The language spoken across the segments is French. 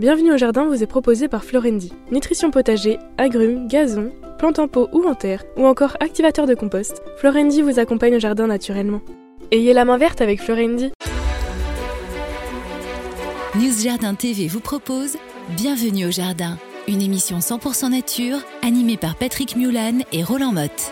Bienvenue au jardin vous est proposé par Florendi. Nutrition potager, agrumes, gazon, plantes en pot ou en terre, ou encore activateur de compost, Florendi vous accompagne au jardin naturellement. Ayez la main verte avec Florendi. News Jardin TV vous propose Bienvenue au jardin, une émission 100% nature animée par Patrick Mulan et Roland Motte.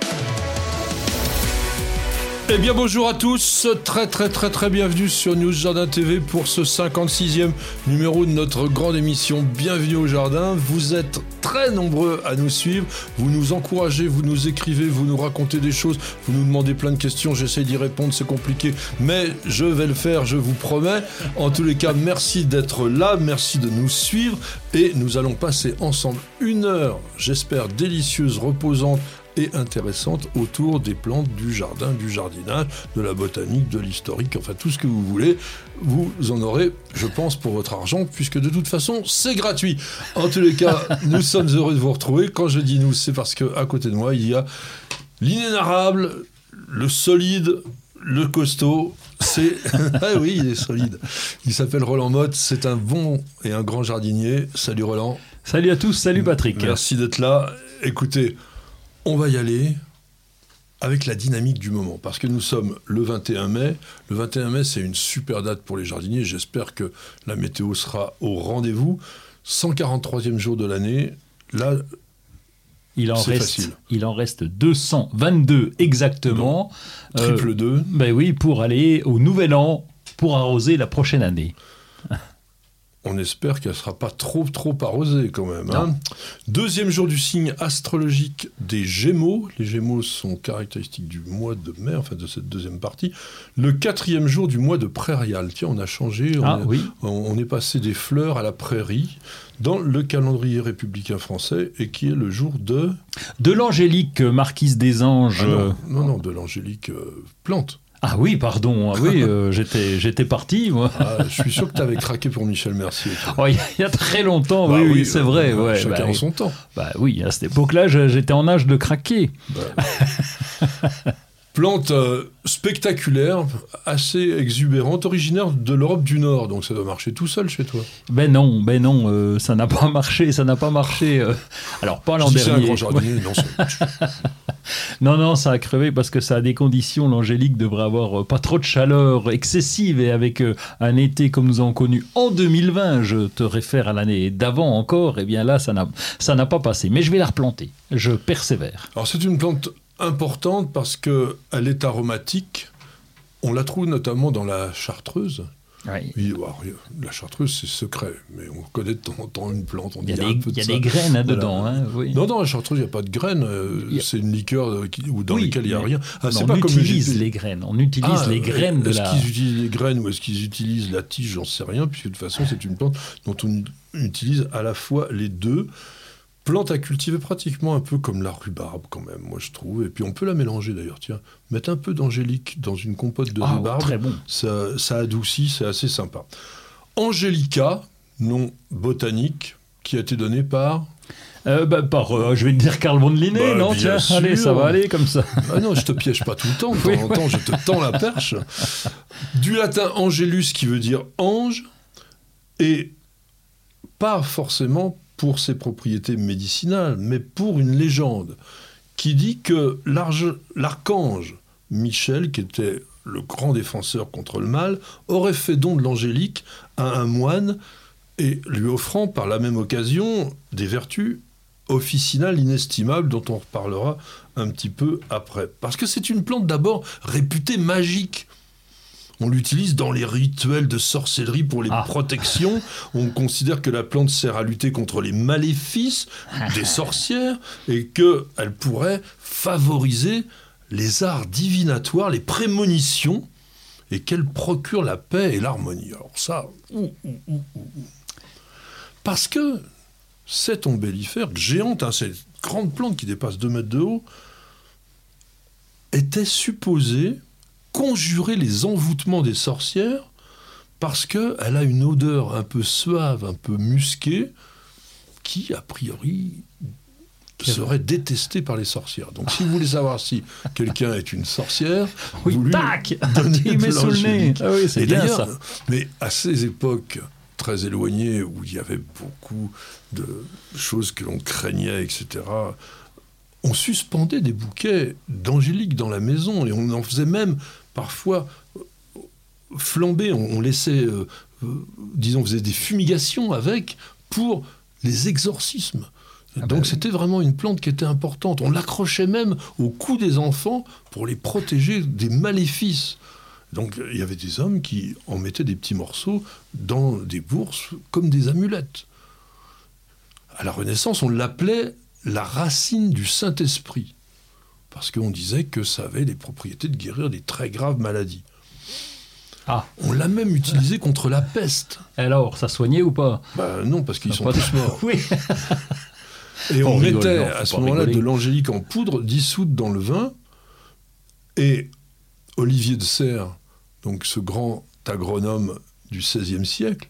Eh bien bonjour à tous, très très très très bienvenue sur News Jardin TV pour ce 56e numéro de notre grande émission Bienvenue au Jardin. Vous êtes très nombreux à nous suivre, vous nous encouragez, vous nous écrivez, vous nous racontez des choses, vous nous demandez plein de questions, j'essaie d'y répondre, c'est compliqué, mais je vais le faire, je vous promets. En tous les cas, merci d'être là, merci de nous suivre et nous allons passer ensemble une heure, j'espère délicieuse, reposante et intéressante autour des plantes du jardin, du jardinage, de la botanique, de l'historique, enfin tout ce que vous voulez. Vous en aurez, je pense, pour votre argent, puisque de toute façon, c'est gratuit. En tous les cas, nous sommes heureux de vous retrouver. Quand je dis nous, c'est parce que à côté de moi, il y a l'inénarrable, le solide, le costaud, c'est. ah oui, il est solide. Il s'appelle Roland Motte. C'est un bon et un grand jardinier. Salut Roland. Salut à tous. Salut Patrick. Merci d'être là. Écoutez, on va y aller avec la dynamique du moment, parce que nous sommes le 21 mai. Le 21 mai, c'est une super date pour les jardiniers. J'espère que la météo sera au rendez-vous. 143e jour de l'année. Là, il en, c'est reste, facile. il en reste 222 exactement. Triple 2. Ben oui, pour aller au nouvel an, pour arroser la prochaine année. On espère qu'elle ne sera pas trop trop arrosée quand même. hein. Deuxième jour du signe astrologique des Gémeaux. Les Gémeaux sont caractéristiques du mois de mai, enfin de cette deuxième partie. Le quatrième jour du mois de prairial. Tiens, on a changé. On, Ah est, oui. on- on est passé des fleurs à la prairie dans le calendrier républicain français et qui est le jour de... De l'angélique euh, marquise des anges. Ah euh, non, non, non, de l'angélique euh, plante. Ah oui, pardon. Ah oui, euh, j'étais, j'étais parti, moi. Ah, je suis sûr que tu avais craqué pour Michel Mercier. Oh, il y a- il y a très longtemps, Bah oui, oui, c'est euh, vrai. ouais, Chacun bah, en son temps. bah oui, à cette époque-là, j'étais en âge de craquer. Plante euh, spectaculaire, assez exubérante, originaire de l'Europe du Nord, donc ça doit marcher tout seul chez toi. Ben non, ben non, euh, ça n'a pas marché, ça n'a pas marché. euh. Alors, pas l'an Si c'est un dernier. grand jardinier, non, c'est- Non, non, ça a crevé parce que ça a des conditions. L'angélique devrait avoir pas trop de chaleur excessive et avec un été comme nous avons connu en 2020, je te réfère à l'année d'avant encore, et bien là, ça n'a, ça n'a pas passé. Mais je vais la replanter. Je persévère. Alors c'est une plante importante parce que elle est aromatique. On la trouve notamment dans la chartreuse. Oui. Oui, alors, la chartreuse, c'est secret, mais on connaît de temps en temps une plante. On Il y a dit des, un peu il y a de ça. des graines hein, dedans. Hein, oui. Non, dans la chartreuse, il n'y a pas de graines. euh, a- C'est une liqueur euh, qui- ou dans Oui, laquelle il n'y a rien. Ah, on pas comme utilise de- les graines. On utilise Ah, les graines de Est-ce la. qu'ils utilisent les graines ou est-ce qu'ils utilisent la tige J'en sais rien, puisque de toute façon, c'est une plante dont on utilise à la fois les deux. Plante à cultiver pratiquement un peu comme la rhubarbe, quand même, moi je trouve. Et puis on peut la mélanger d'ailleurs, tiens. Mettre un peu d'angélique dans une compote de Ah, rhubarbe, très bon. ça, ça adoucit, c'est assez sympa. Angelica, nom botanique, qui a été donné par? Euh, bah, par, euh, je vais te dire Carl von Linné, Bah, non Tiens, allez, ça va aller comme ça. Ah non, je te piège pas tout le temps, de temps Oui, temps, je te tends la perche. Du latin angelus qui veut dire ange, et pas forcément pour ses propriétés médicinales, mais pour une légende qui dit que l'archange Michel, qui était le grand défenseur contre le mal, aurait fait don de l'angélique à un moine et lui offrant par la même occasion des vertus officinales inestimables dont on reparlera un petit peu après. Parce que c'est une plante d'abord réputée magique. On l'utilise dans les rituels de sorcellerie pour les Ah. protections. On considère que la plante sert à lutter contre les maléfices des sorcières et qu'elle pourrait favoriser les arts divinatoires, les prémonitions, et qu'elle procure la paix et l'harmonie. Alors ça, ouh, ouh, ouh, ouh. parce que cette ombellifère géante, hein, cette grande plante qui dépasse 2 mètres de haut, était supposée conjurer les envoûtements des sorcières parce qu'elle a une odeur un peu suave, un peu musquée, qui, a priori, serait détestée par les sorcières. Donc, si vous voulez savoir si quelqu'un est une sorcière, Oui, vous lui tac donnez Il met sous le nez. Ah oui, c'est bien ça. Mais à ces époques très éloignées, où il y avait beaucoup de choses que l'on craignait, etc., on suspendait des bouquets d'angélique dans la maison et on en faisait même parfois flamber, on, laissait, euh, euh, disons, on faisait des fumigations avec pour les exorcismes. Ah Donc bah c'était vraiment une plante qui était importante. On l'accrochait même au cou des enfants pour les protéger des maléfices. Donc il y avait des hommes qui en mettaient des petits morceaux dans des bourses comme des amulettes. À la Renaissance, on l'appelait la racine du Saint-Esprit, parce qu'on disait que ça avait les propriétés de guérir des très graves maladies. Ah. On l'a même utilisé contre la peste. Alors, ça soignait ou pas? Bah, Non, parce qu'ils sont tous morts. oui. Et on, mettait à ce moment-là de l'angélique en poudre dissoute dans le vin. Et Olivier de Serres, donc ce grand agronome du XVIe siècle,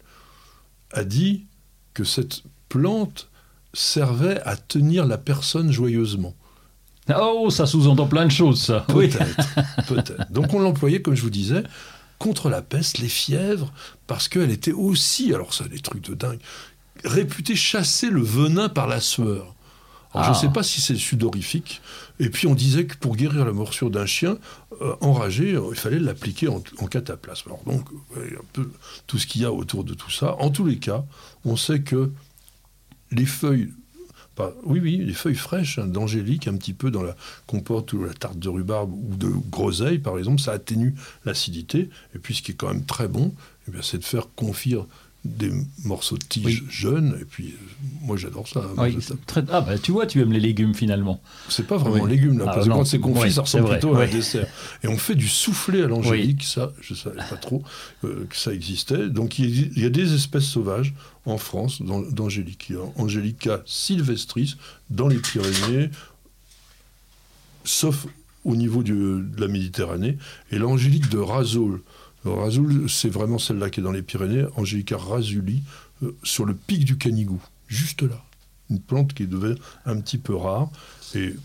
a dit que cette plante servait à tenir la personne joyeusement. Oh, ça sous-entend plein de choses, ça. Peut-être, peut-être. Donc on l'employait, comme je vous disais, contre la peste, les fièvres, parce qu'elle était aussi, alors ça, des trucs de dingue, réputée chasser le venin par la sueur. Je ne ah. sais pas si c'est sudorifique. Et puis on disait que pour guérir la morsure d'un chien euh, enragé, euh, il fallait l'appliquer en, cataplasme. Alors donc, un peu tout ce qu'il y a autour de tout ça. En tous les cas, on sait que les feuilles oui, oui, les feuilles fraîches d'angélique, un petit peu dans la compote ou la tarte de rhubarbe ou de groseille, par exemple, ça atténue l'acidité. Et puis, ce qui est quand même très bon, eh c'est de faire confire des morceaux de tige jeunes, et puis euh, moi j'adore ça. Ah bah tu vois, tu aimes les légumes finalement. C'est pas vraiment un légume là, ah, parce que quand c'est confit, ça ressemble plutôt à un dessert. Et on fait du soufflé à l'angélique, ça, je savais pas trop euh, que ça existait. Donc il y, a des espèces sauvages en France d'angélique. Angelica sylvestris dans les Pyrénées, sauf au niveau de la Méditerranée, et l'angélique de Razol Razoul, c'est vraiment celle-là qui est dans les Pyrénées, Angelica razuli, euh, sur le pic du Canigou, juste là. Une plante qui devait un petit peu rare. Et il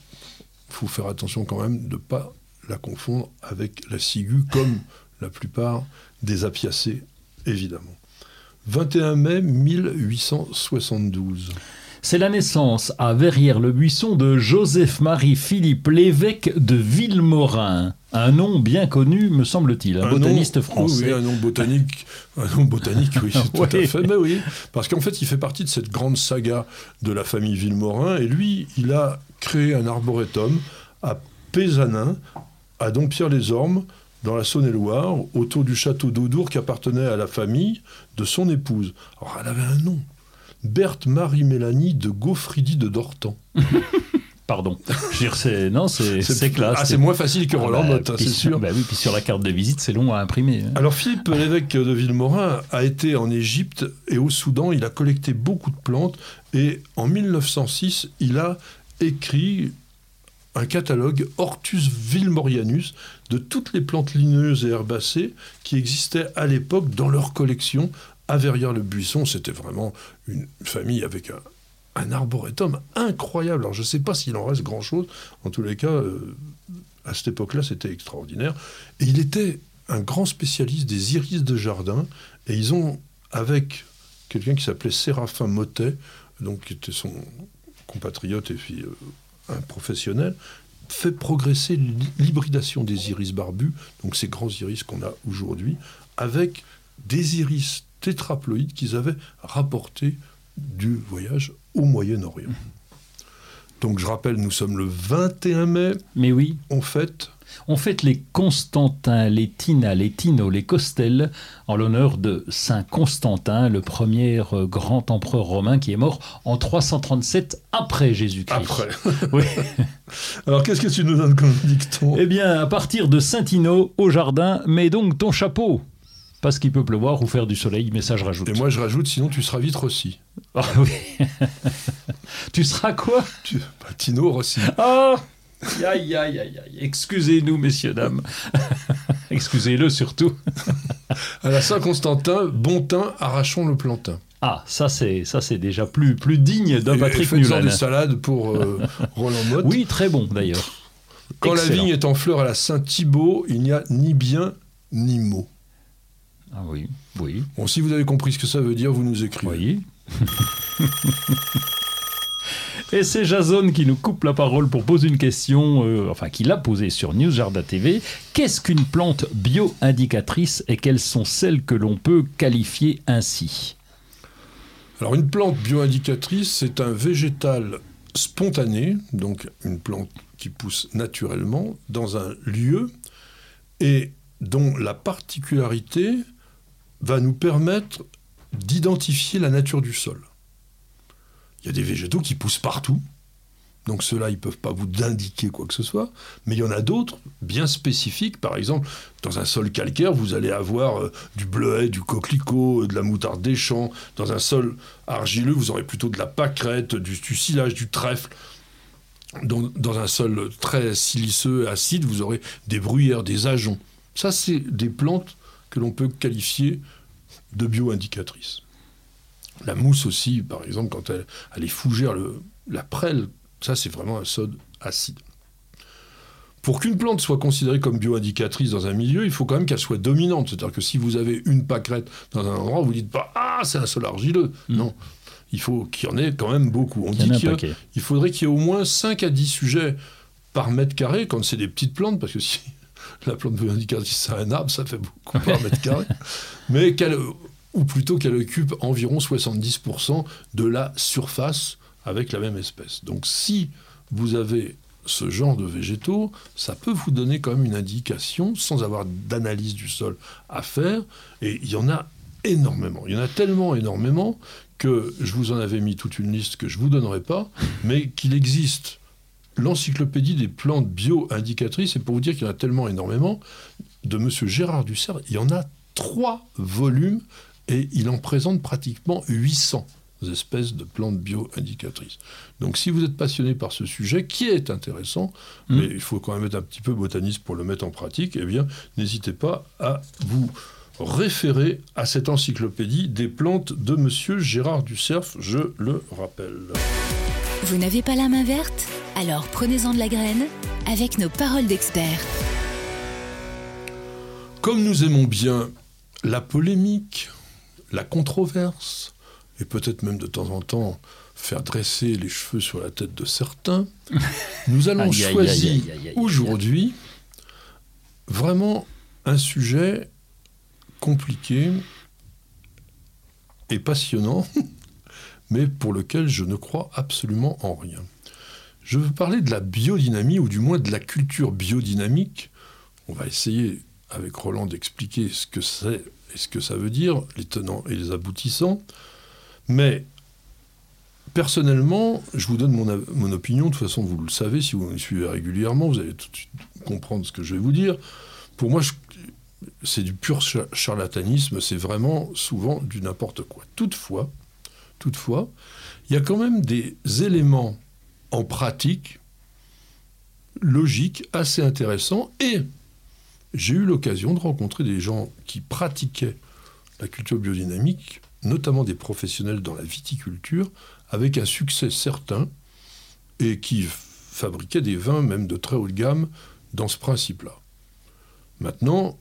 faut faire attention quand même de ne pas la confondre avec la ciguë, comme la plupart des apiacées, évidemment. 21 mai 1872. C'est la naissance à Verrières-le-Buisson de Joseph-Marie Philippe l'évêque de Villemorin. Un nom bien connu, me semble-t-il, un, botaniste français. Oui, un nom botanique, un nom botanique, oui, tout à fait. Mais oui, parce qu'en fait, il fait partie de cette grande saga de la famille Villemorin, et lui, il a créé un arboretum à Pézanin, à Dompierre-les-Ormes, dans la Saône-et-Loire, autour du château d'Audour qui appartenait à la famille de son épouse. Alors, elle avait un nom. Berthe Marie-Mélanie de Gaufridi de Dortan. Pardon. c'est non, c'est classe. Ah, c'est moins facile que ah, Roland bah, c'est sûr. Bah oui, puis sur la carte de visite, c'est long à imprimer. Hein. Alors Philippe, l'évêque de Villemorin, a été en Égypte et au Soudan. Il a collecté beaucoup de plantes et en 1906, il a écrit un catalogue Hortus villemorianus de toutes les plantes ligneuses et herbacées qui existaient à l'époque dans leur collection à Verrières-le-Buisson, c'était vraiment une famille avec un, arboretum incroyable. Alors je ne sais pas s'il en reste grand-chose. En tous les cas, euh, à cette époque-là, c'était extraordinaire. Et il était un grand spécialiste des iris de jardin. Et ils ont, avec quelqu'un qui s'appelait Séraphin Motet, donc qui était son compatriote et puis euh, un professionnel, fait progresser l'hybridation des iris barbus, donc ces grands iris qu'on a aujourd'hui, avec des iris tétraploïdes qu'ils avaient rapportés du voyage au Moyen-Orient. Donc je rappelle, nous sommes le 21 mai. Mais oui. On fête. On fête les Constantins, les Tina, les Tino, les Costelles, en l'honneur de Saint Constantin, le premier euh, grand empereur romain qui est mort en 337 après Jésus-Christ. Après. oui. Alors qu'est-ce que tu nous donnes comme dicton? Eh bien, à partir de Saint-Tino, au jardin, mets donc ton chapeau parce qu'il peut pleuvoir ou faire du soleil, mais ça je rajoute. Et moi je rajoute, sinon tu seras vite Rossi. Ah oui. tu seras quoi? Tu... Bah, Tino Rossi. Oh Aïe, aïe, aïe, aïe. Excusez-nous, messieurs, dames. Excusez-le surtout. à la Saint-Constantin, bon teint, arrachons le plantain. Ah, ça c'est ça c'est déjà plus plus digne d'un Patrick Mulan. des salades pour euh, Roland Motte. Oui, très bon d'ailleurs. Quand la vigne est en fleur à la Saint-Thibault, il n'y a ni bien ni mot. Ah oui, oui. Bon, si vous avez compris ce que ça veut dire, vous nous écrivez. Oui. Et c'est Jason qui nous coupe la parole pour poser une question, euh, enfin qui l'a posée sur News Jardin TV. Qu'est-ce qu'une plante bio-indicatrice et quelles sont celles que l'on peut qualifier ainsi? Alors une plante bio-indicatrice, c'est un végétal spontané, donc une plante qui pousse naturellement dans un lieu et dont la particularité va nous permettre d'identifier la nature du sol. Il y a des végétaux qui poussent partout, donc ceux-là, ils ne peuvent pas vous indiquer quoi que ce soit, mais il y en a d'autres bien spécifiques. Par exemple, dans un sol calcaire, vous allez avoir euh, du bleuet, du coquelicot, euh, de la moutarde des champs. Dans un sol argileux, vous aurez plutôt de la pâquerette, du, du du trèfle. Dans, dans, un sol très siliceux, acide, vous aurez des bruyères, des ajoncs. Ça, c'est des plantes que l'on peut qualifier de bio-indicatrices. La mousse aussi, par exemple, quand elle, elle est fougère, le, la prêle, ça c'est vraiment un sode acide. Pour qu'une plante soit considérée comme bio-indicatrice dans un milieu, il faut quand même qu'elle soit dominante. C'est-à-dire que si vous avez une pâquerette dans un endroit, vous ne dites pas Ah, c'est un sol argileux. Mmh. Non. Il faut qu'il y en ait quand même beaucoup. On dit qu'il il faudrait qu'il y ait au moins 5 à 10 sujets par mètre carré quand c'est des petites plantes, parce que si la plante bio-indicatrice c'est un arbre, ça fait beaucoup par mètre carré. Mais qu'elle ou plutôt qu'elle occupe environ 70% de la surface avec la même espèce. Donc si vous avez ce genre de végétaux, ça peut vous donner quand même une indication sans avoir d'analyse du sol à faire. Et il y en a énormément. Il y en a tellement énormément que je vous en avais mis toute une liste que je ne vous donnerai pas, mais qu'il existe l'encyclopédie des plantes bio-indicatrices. Et pour vous dire qu'il y en a tellement énormément, de M. Gérard Dussert, il y en a trois volumes et il en présente pratiquement 800 espèces de plantes bio-indicatrices. Donc si vous êtes passionné par ce sujet, qui est intéressant, mmh. mais il faut quand même être un petit peu botaniste pour le mettre en pratique, eh bien n'hésitez pas à vous référer à cette encyclopédie des plantes de Monsieur Gérard Ducerf, je le rappelle. Vous n'avez pas la main verte? Alors prenez-en de la graine avec nos paroles d'experts. Comme nous aimons bien la polémique, la controverse, et peut-être même de temps en temps faire dresser les cheveux sur la tête de certains, nous allons choisir aujourd'hui vraiment un sujet compliqué et passionnant, mais pour lequel je ne crois absolument en rien. Je veux parler de la biodynamie, ou du moins de la culture biodynamique. On va essayer avec Roland d'expliquer ce que c'est et ce que ça veut dire, les tenants et les aboutissants. Mais personnellement, je vous donne mon, opinion, de toute façon vous le savez, si vous me suivez régulièrement, vous allez tout de suite comprendre ce que je vais vous dire. Pour moi, c'est du pur charlatanisme, c'est vraiment souvent du n'importe quoi. Toutefois, toutefois, il y a quand même des éléments en pratique logiques assez intéressants et j'ai eu l'occasion de rencontrer des gens qui pratiquaient la culture biodynamique, notamment des professionnels dans la viticulture, avec un succès certain, et qui fabriquaient des vins même de très haut de gamme dans ce principe-là. Maintenant,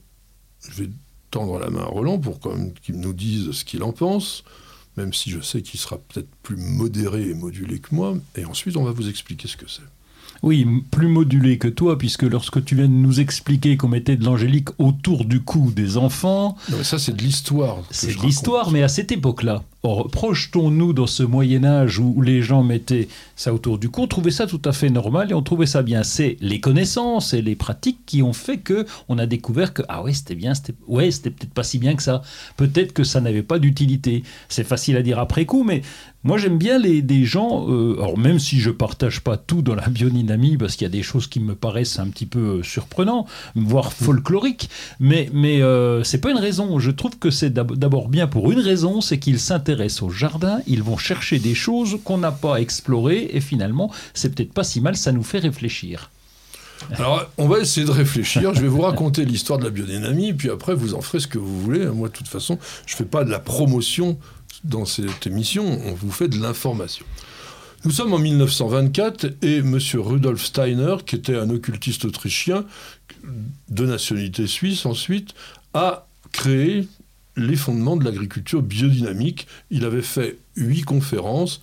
je vais tendre la main à Roland pour qu'il nous dise ce qu'il en pense, même si je sais qu'il sera peut-être plus modéré et modulé que moi, et ensuite on va vous expliquer ce que c'est. Oui, plus modulé que toi, puisque lorsque tu viens de nous expliquer qu'on mettait de l'angélique autour du cou des enfants. Non, mais ça, c'est de l'histoire. C'est de l'histoire, mais à cette époque-là. Or, projetons-nous dans ce Moyen-Âge où les gens mettaient ça autour du cou, on trouvait ça tout à fait normal et on trouvait ça bien. C'est les connaissances et les pratiques qui ont fait que on a découvert que, ah ouais, c'était bien, c'était ouais, c'était peut-être pas si bien que ça. Peut-être que ça n'avait pas d'utilité. C'est facile à dire après coup, mais moi, j'aime bien les, des gens, euh, alors même si je partage pas tout dans la biodynamie, parce qu'il y a des choses qui me paraissent un petit peu euh, surprenantes, voire folkloriques, mais, mais euh, c'est pas une raison. Je trouve que c'est d'abord bien pour une raison, c'est qu'ils s'intéressent au jardin, ils vont chercher des choses qu'on n'a pas explorées, et finalement, c'est peut-être pas si mal, ça nous fait réfléchir. Alors, on va essayer de réfléchir. Je vais vous raconter l'histoire de la biodynamie, puis après, vous en ferez ce que vous voulez. Moi, de toute façon, je ne fais pas de la promotion dans cette émission, on vous fait de l'information. Nous sommes en 1924 et M. Rudolf Steiner, qui était un occultiste autrichien, de nationalité suisse ensuite, a créé les fondements de l'agriculture biodynamique. Il avait fait huit conférences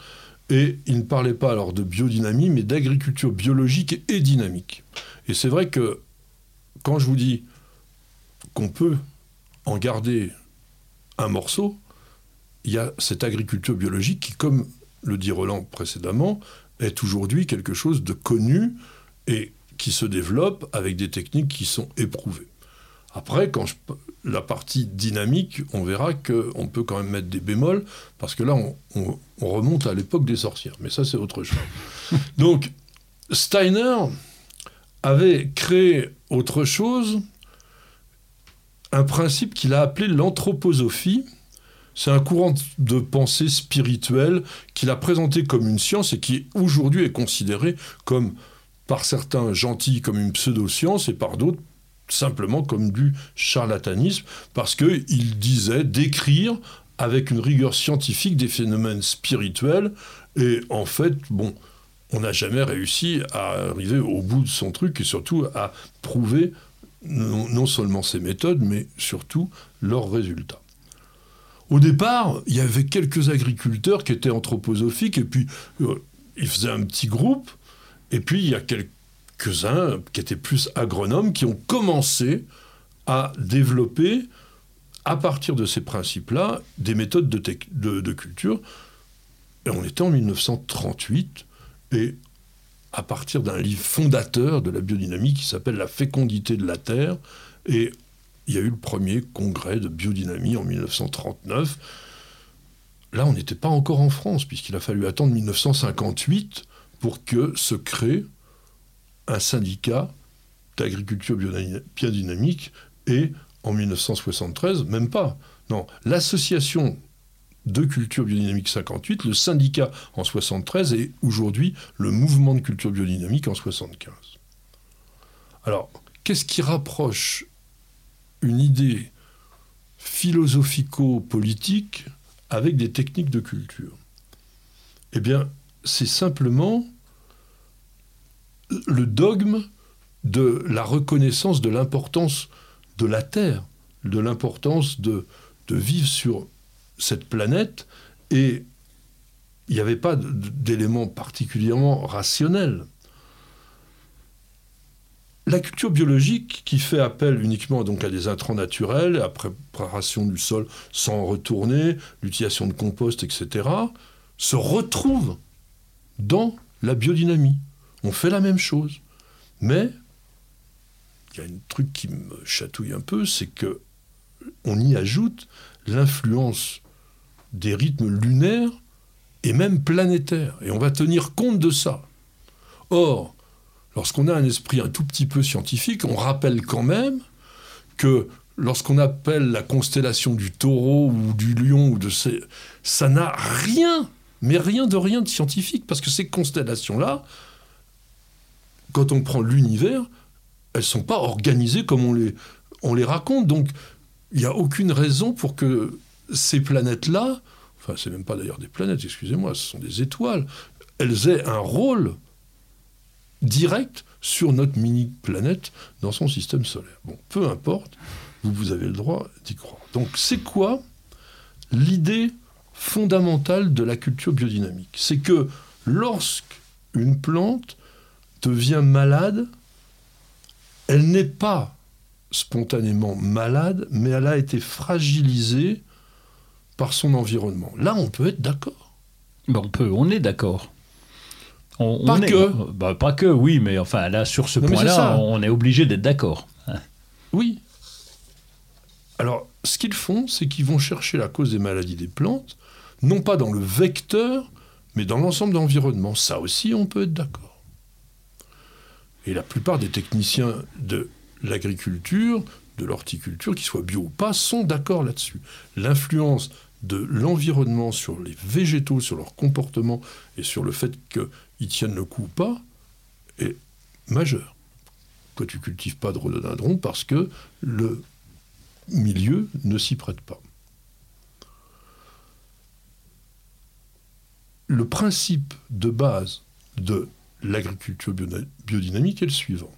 et il ne parlait pas alors de biodynamie, mais d'agriculture biologique et dynamique. Et c'est vrai que quand je vous dis qu'on peut en garder un morceau, il y a cette agriculture biologique qui, comme le dit Roland précédemment, est aujourd'hui quelque chose de connu et qui se développe avec des techniques qui sont éprouvées. Après, quand la partie dynamique, on verra qu'on peut quand même mettre des bémols, parce que là, on, remonte à l'époque des sorcières. Mais ça, c'est autre chose. Donc, Steiner avait créé autre chose, un principe qu'il a appelé l'anthroposophie. C'est un courant de pensée spirituelle qu'il a présenté comme une science et qui aujourd'hui est considéré comme, par certains gentils, comme une pseudo-science et par d'autres simplement comme du charlatanisme, parce qu'il disait d'écrire avec une rigueur scientifique des phénomènes spirituels, et en fait, bon, on n'a jamais réussi à arriver au bout de son truc, et surtout à prouver non, seulement ses méthodes, mais surtout leurs résultats. Au départ, il y avait quelques agriculteurs qui étaient anthroposophiques, et puis euh, ils faisaient un petit groupe, et puis il y a quelques quelques-uns qui étaient plus agronomes qui ont commencé à développer, à partir de ces principes-là, des méthodes de, de, culture. Et on était en 1938, et à partir d'un livre fondateur de la biodynamie qui s'appelle La fécondité de la Terre, et il y a eu le premier congrès de biodynamie en 1939. Là, on n'était pas encore en France, puisqu'il a fallu attendre 1958 pour que se crée un syndicat d'agriculture biodynamique et en 1973, même pas. Non, l'association de culture biodynamique 58, le syndicat en 73 et aujourd'hui le mouvement de culture biodynamique en 75. Alors, qu'est-ce qui rapproche une idée philosophico-politique avec des techniques de culture? Eh bien, c'est simplement le dogme de la reconnaissance de l'importance de la Terre, de l'importance de, vivre sur cette planète, et il n'y avait pas d'éléments particulièrement rationnels. La culture biologique, qui fait appel uniquement donc à des intrants naturels, à préparation du sol sans retourner, l'utilisation de compost, etc., se retrouve dans la biodynamie. On fait la même chose. Mais il y a un truc qui me chatouille un peu, c'est que on y ajoute l'influence des rythmes lunaires et même planétaires. Et on va tenir compte de ça. Or, lorsqu'on a un esprit un tout petit peu scientifique, on rappelle quand même que lorsqu'on appelle la constellation du taureau ou du lion, ou de ces... ça n'a rien, mais rien de rien de scientifique, parce que ces constellations-là, quand on prend l'univers, elles ne sont pas organisées comme on les, on les raconte. Donc, il n'y a aucune raison pour que ces planètes-là, enfin, c'est même pas d'ailleurs des planètes, excusez-moi, ce sont des étoiles, elles aient un rôle direct sur notre mini-planète dans son système solaire. Bon, peu importe, vous, vous avez le droit d'y croire. Donc, c'est quoi l'idée fondamentale de la culture biodynamique? C'est que lorsqu'une plante devient malade, elle n'est pas spontanément malade, mais elle a été fragilisée par son environnement. Là, on peut être d'accord. Ben, on peut, on est d'accord. On, pas que. Bah, pas que, oui, mais enfin, là, sur ce point-là, on est obligé d'être d'accord. Oui. Alors, ce qu'ils font, c'est qu'ils vont chercher la cause des maladies des plantes, non pas dans le vecteur, mais dans l'ensemble de l'environnement. Ça aussi, on peut être d'accord. Et la plupart des techniciens de l'agriculture, de l'horticulture, qu'ils soient bio ou pas, sont d'accord là-dessus. L'influence de l'environnement sur les végétaux, sur leur comportement et sur le fait qu'ils tiennent le coup ou pas est majeure. Que tu cultives pas de rhododendron parce que le milieu ne s'y prête pas. Le principe de base de l'agriculture biodynamique est le suivant.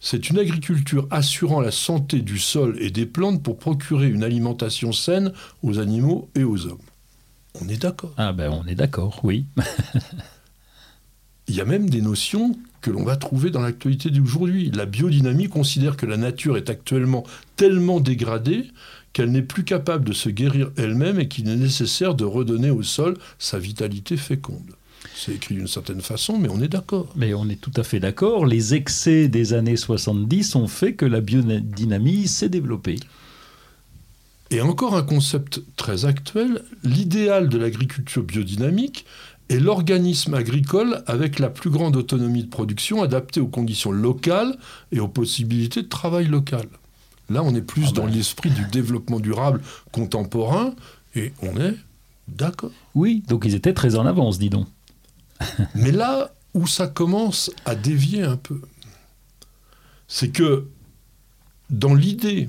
c'est une agriculture assurant la santé du sol et des plantes pour procurer une alimentation saine aux animaux et aux hommes. On est d'accord. Ah ben on est d'accord, oui. Il y a même des notions que l'on va trouver dans l'actualité d'aujourd'hui. La biodynamie considère que la nature est actuellement tellement dégradée qu'elle n'est plus capable de se guérir elle-même et qu'il est nécessaire de redonner au sol sa vitalité féconde. C'est écrit d'une certaine façon, mais on est d'accord. Mais on est tout à fait d'accord. Les excès des années 70 ont fait que la biodynamie s'est développée. Et encore un concept très actuel, l'idéal de l'agriculture biodynamique est l'organisme agricole avec la plus grande autonomie de production adaptée aux conditions locales et aux possibilités de travail local. Là, on est plus Ah dans ben. l'esprit du développement durable contemporain et on est d'accord. Oui, donc ils étaient très en avance, dis donc. Mais là où ça commence à dévier un peu, c'est que dans l'idée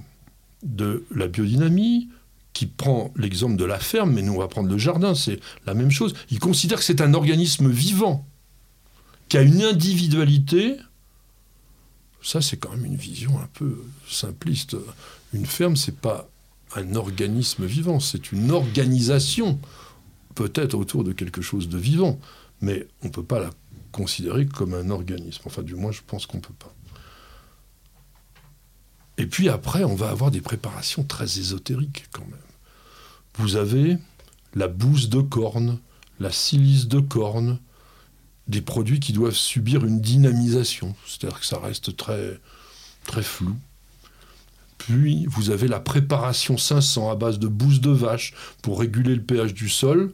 de la biodynamie, qui prend l'exemple de la ferme, mais nous on va prendre le jardin, c'est la même chose, il considère que c'est un organisme vivant, qui a une individualité. Ça, c'est quand même une vision un peu simpliste. Une ferme, c'est pas un organisme vivant, c'est une organisation, peut-être autour de quelque chose de vivant mais on ne peut pas la considérer comme un organisme. Enfin, du moins, je pense qu'on ne peut pas. Et puis après, on va avoir des préparations très ésotériques quand même. Vous avez la bouse de corne, la silice de corne, des produits qui doivent subir une dynamisation, c'est-à-dire que ça reste très, très flou. Puis vous avez la préparation 500 à base de bouse de vache pour réguler le pH du sol.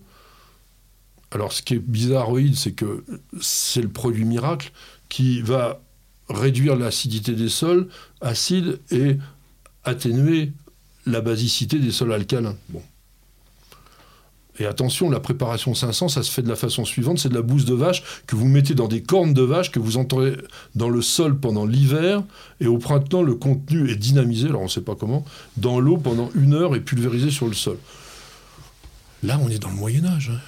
Alors, ce qui est bizarroïde, c'est que c'est le produit miracle qui va réduire l'acidité des sols acides et atténuer la basicité des sols alcalins. Et attention, la préparation 500, ça se fait de la façon suivante c'est de la bouse de vache que vous mettez dans des cornes de vache que vous enterrez dans le sol pendant l'hiver. Et au printemps, le contenu est dynamisé, alors on ne sait pas comment, dans l'eau pendant une heure et pulvérisé sur le sol. Là, on est dans le Moyen-Âge. hein.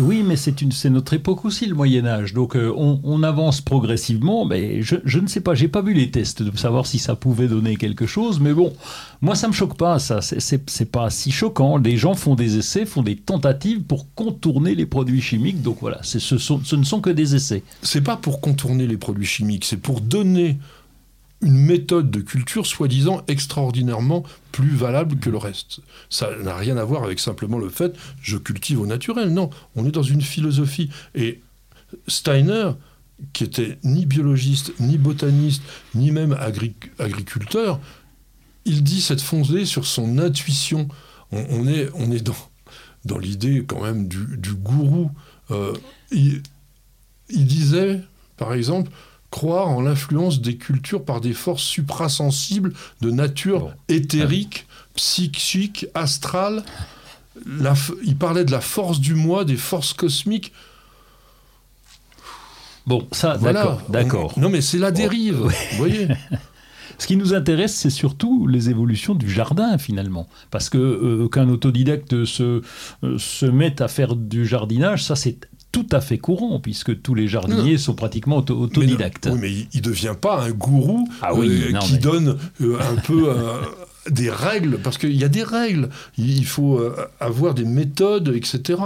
Oui, mais c'est notre époque aussi, le Moyen Âge. Donc euh, on, avance progressivement. Mais je, ne sais pas, j'ai pas vu les tests de savoir si ça pouvait donner quelque chose. Mais bon, moi ça me choque pas. Ça, c'est- pas si choquant. Les gens font des essais, font des tentatives pour contourner les produits chimiques. Donc voilà, ce, ce ne sont que des essais. c'est pas pour contourner les produits chimiques, c'est pour donner une méthode de culture soi-disant extraordinairement plus valable que le reste. Ça n'a rien à voir avec simplement le fait je cultive au naturel. Non, on est dans une philosophie. Et Steiner, qui était ni biologiste, ni botaniste, ni même agri- agriculteur, il dit cette fondée sur son intuition. On, est, on est dans, dans l'idée quand même du, gourou. Euh, il disait, par exemple, croire en l'influence des cultures par des forces suprasensibles de nature Bon. éthérique, psychique, astrale. La il parlait de la force du moi, des forces cosmiques. Bon, ça, Voilà. d'accord, d'accord. On- Non, mais c'est la dérive. Vous voyez Ce qui nous intéresse, c'est surtout les évolutions du jardin, finalement. Parce que euh, qu'un autodidacte se, euh, se mette à faire du jardinage, ça c'est tout à fait courant, puisque tous les jardiniers sont pratiquement auto- Mais non, autodidactes. oui, mais il ne devient pas un gourou Ah oui, euh, non, qui mais- donne euh, un peu euh, des règles, parce qu'il y a des règles. Il faut avoir des méthodes, etc.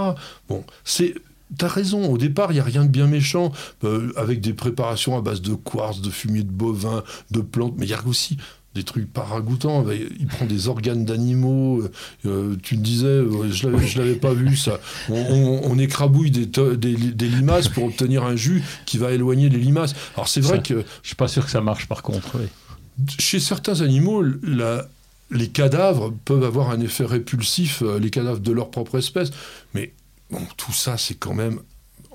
Bon, c'est. T'as raison, au départ, il n'y a rien de bien méchant, euh, avec des préparations à base de quartz, de fumier de bovin, de plantes, mais il y a aussi des trucs pas ragoûtants. Ben, Il prend des organes d'animaux. euh, euh, tu me disais, euh, je l'avais, je l'avais pas vu ça. On, on- on écrabouille des, limaces pour obtenir un jus qui va éloigner les limaces. Alors c'est vrai Ça. que Je suis pas sûr que ça marche par contre. oui. chez certains animaux, la- les cadavres peuvent avoir un effet répulsif, les cadavres de leur propre espèce. Mais bon, tout ça, c'est quand même.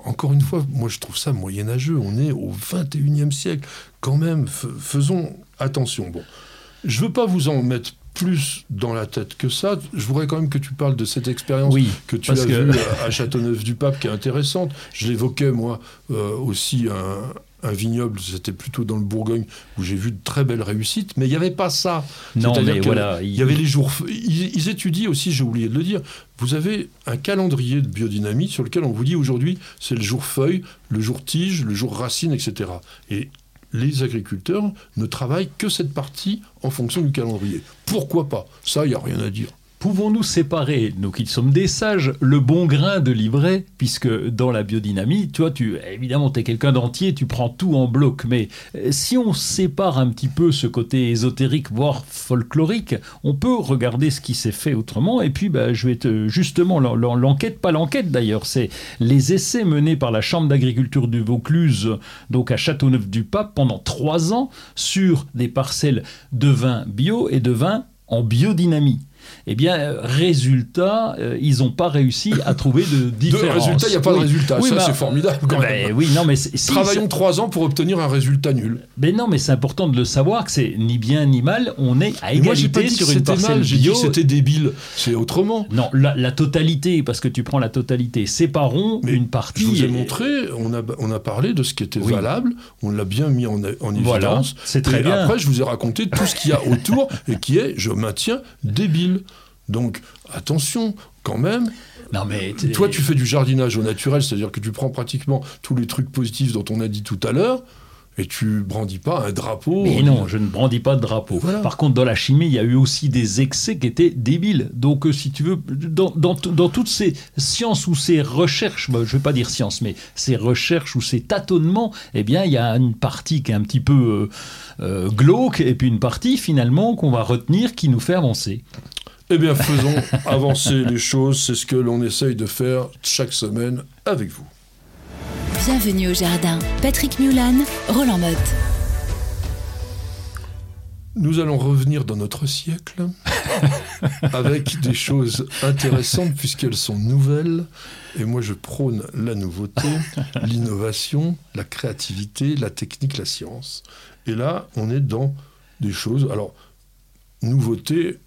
Encore une fois, moi je trouve ça moyenâgeux. On est au 21e siècle. Quand même, faisons attention. Bon, je veux pas vous en mettre plus dans la tête que ça. Je voudrais quand même que tu parles de cette expérience Oui, que tu as que- vue à- Châteauneuf-du-Pape, qui est intéressante. Je l'évoquais, moi, euh, aussi, un, un vignoble, c'était plutôt dans le Bourgogne, où j'ai vu de très belles réussites, mais il n'y avait pas ça. non, mais voilà. Il y avait les jours. Ils, ils étudient aussi, j'ai oublié de le dire, vous avez un calendrier de biodynamie sur lequel on vous dit aujourd'hui, c'est le jour feuille, le jour tige, le jour racine, etc. Et les agriculteurs ne travaillent que cette partie en fonction du calendrier. Pourquoi pas? Ça, il n'y a rien à dire. Pouvons-nous séparer, nous qui sommes des sages, le bon grain de l'ivraie Puisque dans la biodynamie, toi, tu, évidemment, tu es quelqu'un d'entier, tu prends tout en bloc. Mais euh, si on sépare un petit peu ce côté ésotérique, voire folklorique, on peut regarder ce qui s'est fait autrement. Et puis, bah, je vais te. Justement, l'enquête, pas l'enquête d'ailleurs, c'est les essais menés par la Chambre d'agriculture du Vaucluse, donc à Châteauneuf-du-Pape, pendant trois ans, sur des parcelles de vin bio et de vin en biodynamie. Eh bien, euh, résultat, euh, ils n'ont pas réussi à trouver de différence. De résultat, il n'y a pas de résultat. ça, c'est formidable. Quand même. Oui, non, mais Travaillons trois ans pour obtenir un résultat nul. Mais non, mais c'est important de le savoir que c'est ni bien ni mal. On est à égalité moi, sur une parcelle que c'était débile. C'est autrement. Non, la, totalité, parce que tu prends la totalité. Séparons une partie. Je vous ai montré, on a, on a parlé de ce qui était valable. On l'a bien mis en, en évidence. Voilà, c'est très et bien. Après, je vous ai raconté tout ce qu'il y a autour et qui est, je maintiens, débile. Donc attention quand même. Non mais toi tu fais du jardinage au naturel, c'est-à-dire que tu prends pratiquement tous les trucs positifs dont on a dit tout à l'heure. Et tu brandis pas un drapeau. Mais non, je ne brandis pas de drapeau. Par contre, dans la chimie, il y a eu aussi des excès qui étaient débiles. Donc, euh, si tu veux, dans, dans, toutes ces sciences ou ces recherches, bah, je ne vais pas dire sciences, mais ces recherches ou ces tâtonnements, eh bien, il y a une partie qui est un petit peu euh, euh, glauque et puis une partie, finalement, qu'on va retenir qui nous fait avancer. Eh bien, faisons avancer les choses. C'est ce que l'on essaye de faire chaque semaine avec vous. Bienvenue au jardin. Patrick Mulan, Roland Motte. Nous allons revenir dans notre siècle avec des choses intéressantes puisqu'elles sont nouvelles. Et moi, je prône la nouveauté, l'innovation, la créativité, la technique, la science. Et là, on est dans des choses. Alors, nouveauté,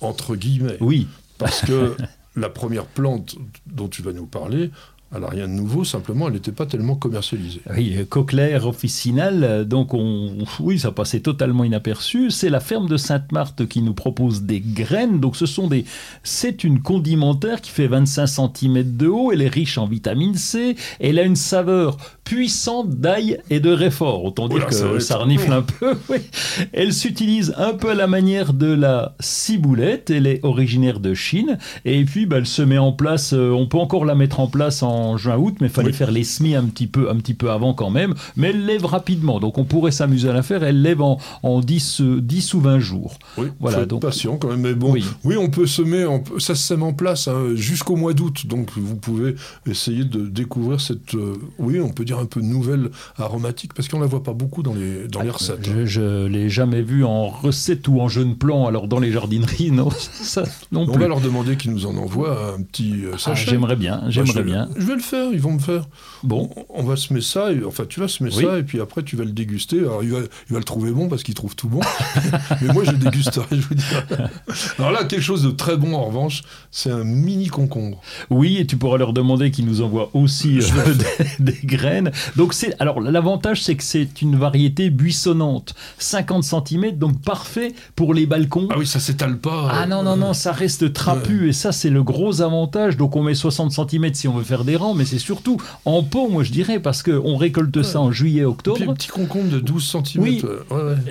entre guillemets. Oui. Parce que la première plante dont tu vas nous parler, n'a rien de nouveau, simplement elle n'était pas tellement commercialisée. Oui, cochléaire officinal, donc on, oui, ça passait totalement inaperçu. C'est la ferme de Sainte-Marthe qui nous propose des graines. Donc ce sont des, c'est une condimentaire qui fait 25 cm de haut. Elle est riche en vitamine C. Elle a une saveur puissante d'ail et de réfort. Autant dire que ça, renifle un peu. Elle s'utilise un peu à la manière de la ciboulette. Elle est originaire de Chine. Et puis, bah, elle se met en place. Euh, on peut encore la mettre en place en juin-août, mais il fallait faire les semis un petit, peu, un petit peu avant quand même. Mais elle lève rapidement, donc on pourrait s'amuser à la faire. Elle lève en, en 10, 10 ou 20 jours. Oui, voilà, donc patient quand même. Mais bon, oui, on peut semer, ça se sème en place hein, jusqu'au mois d'août, donc vous pouvez essayer de découvrir cette, euh, oui, on peut dire un peu nouvelle aromatique, parce qu'on la voit pas beaucoup dans les, dans les ah, recettes. Je, ne l'ai jamais vu en recette ou en jeune plan, alors dans les jardineries, non, ça non On va leur demander qu'ils nous en envoient un petit euh, ah, sachet. j'aimerais bien, j'aimerais bien vais le faire, ils vont me faire. Bon, on va semer ça, et, enfin tu vas semer ça, et puis après tu vas le déguster. Alors il va, il va le trouver bon parce qu'il trouve tout bon, mais moi je dégusterai, je vous dis. Alors là, quelque chose de très bon en revanche, c'est un mini concombre. Oui, et tu pourras leur demander qu'ils nous envoient aussi euh, des, graines. Donc c'est, alors l'avantage c'est que c'est une variété buissonnante, 50 cm, donc parfait pour les balcons. Ah oui, ça s'étale pas. Ah non, non, non, ça reste trapu, et ça c'est le gros avantage. Donc on met 60 cm si on veut faire des mais c'est surtout en pot, moi je dirais, parce qu'on récolte ça en juillet-octobre. Un petit concombre de 12 cm. Oui,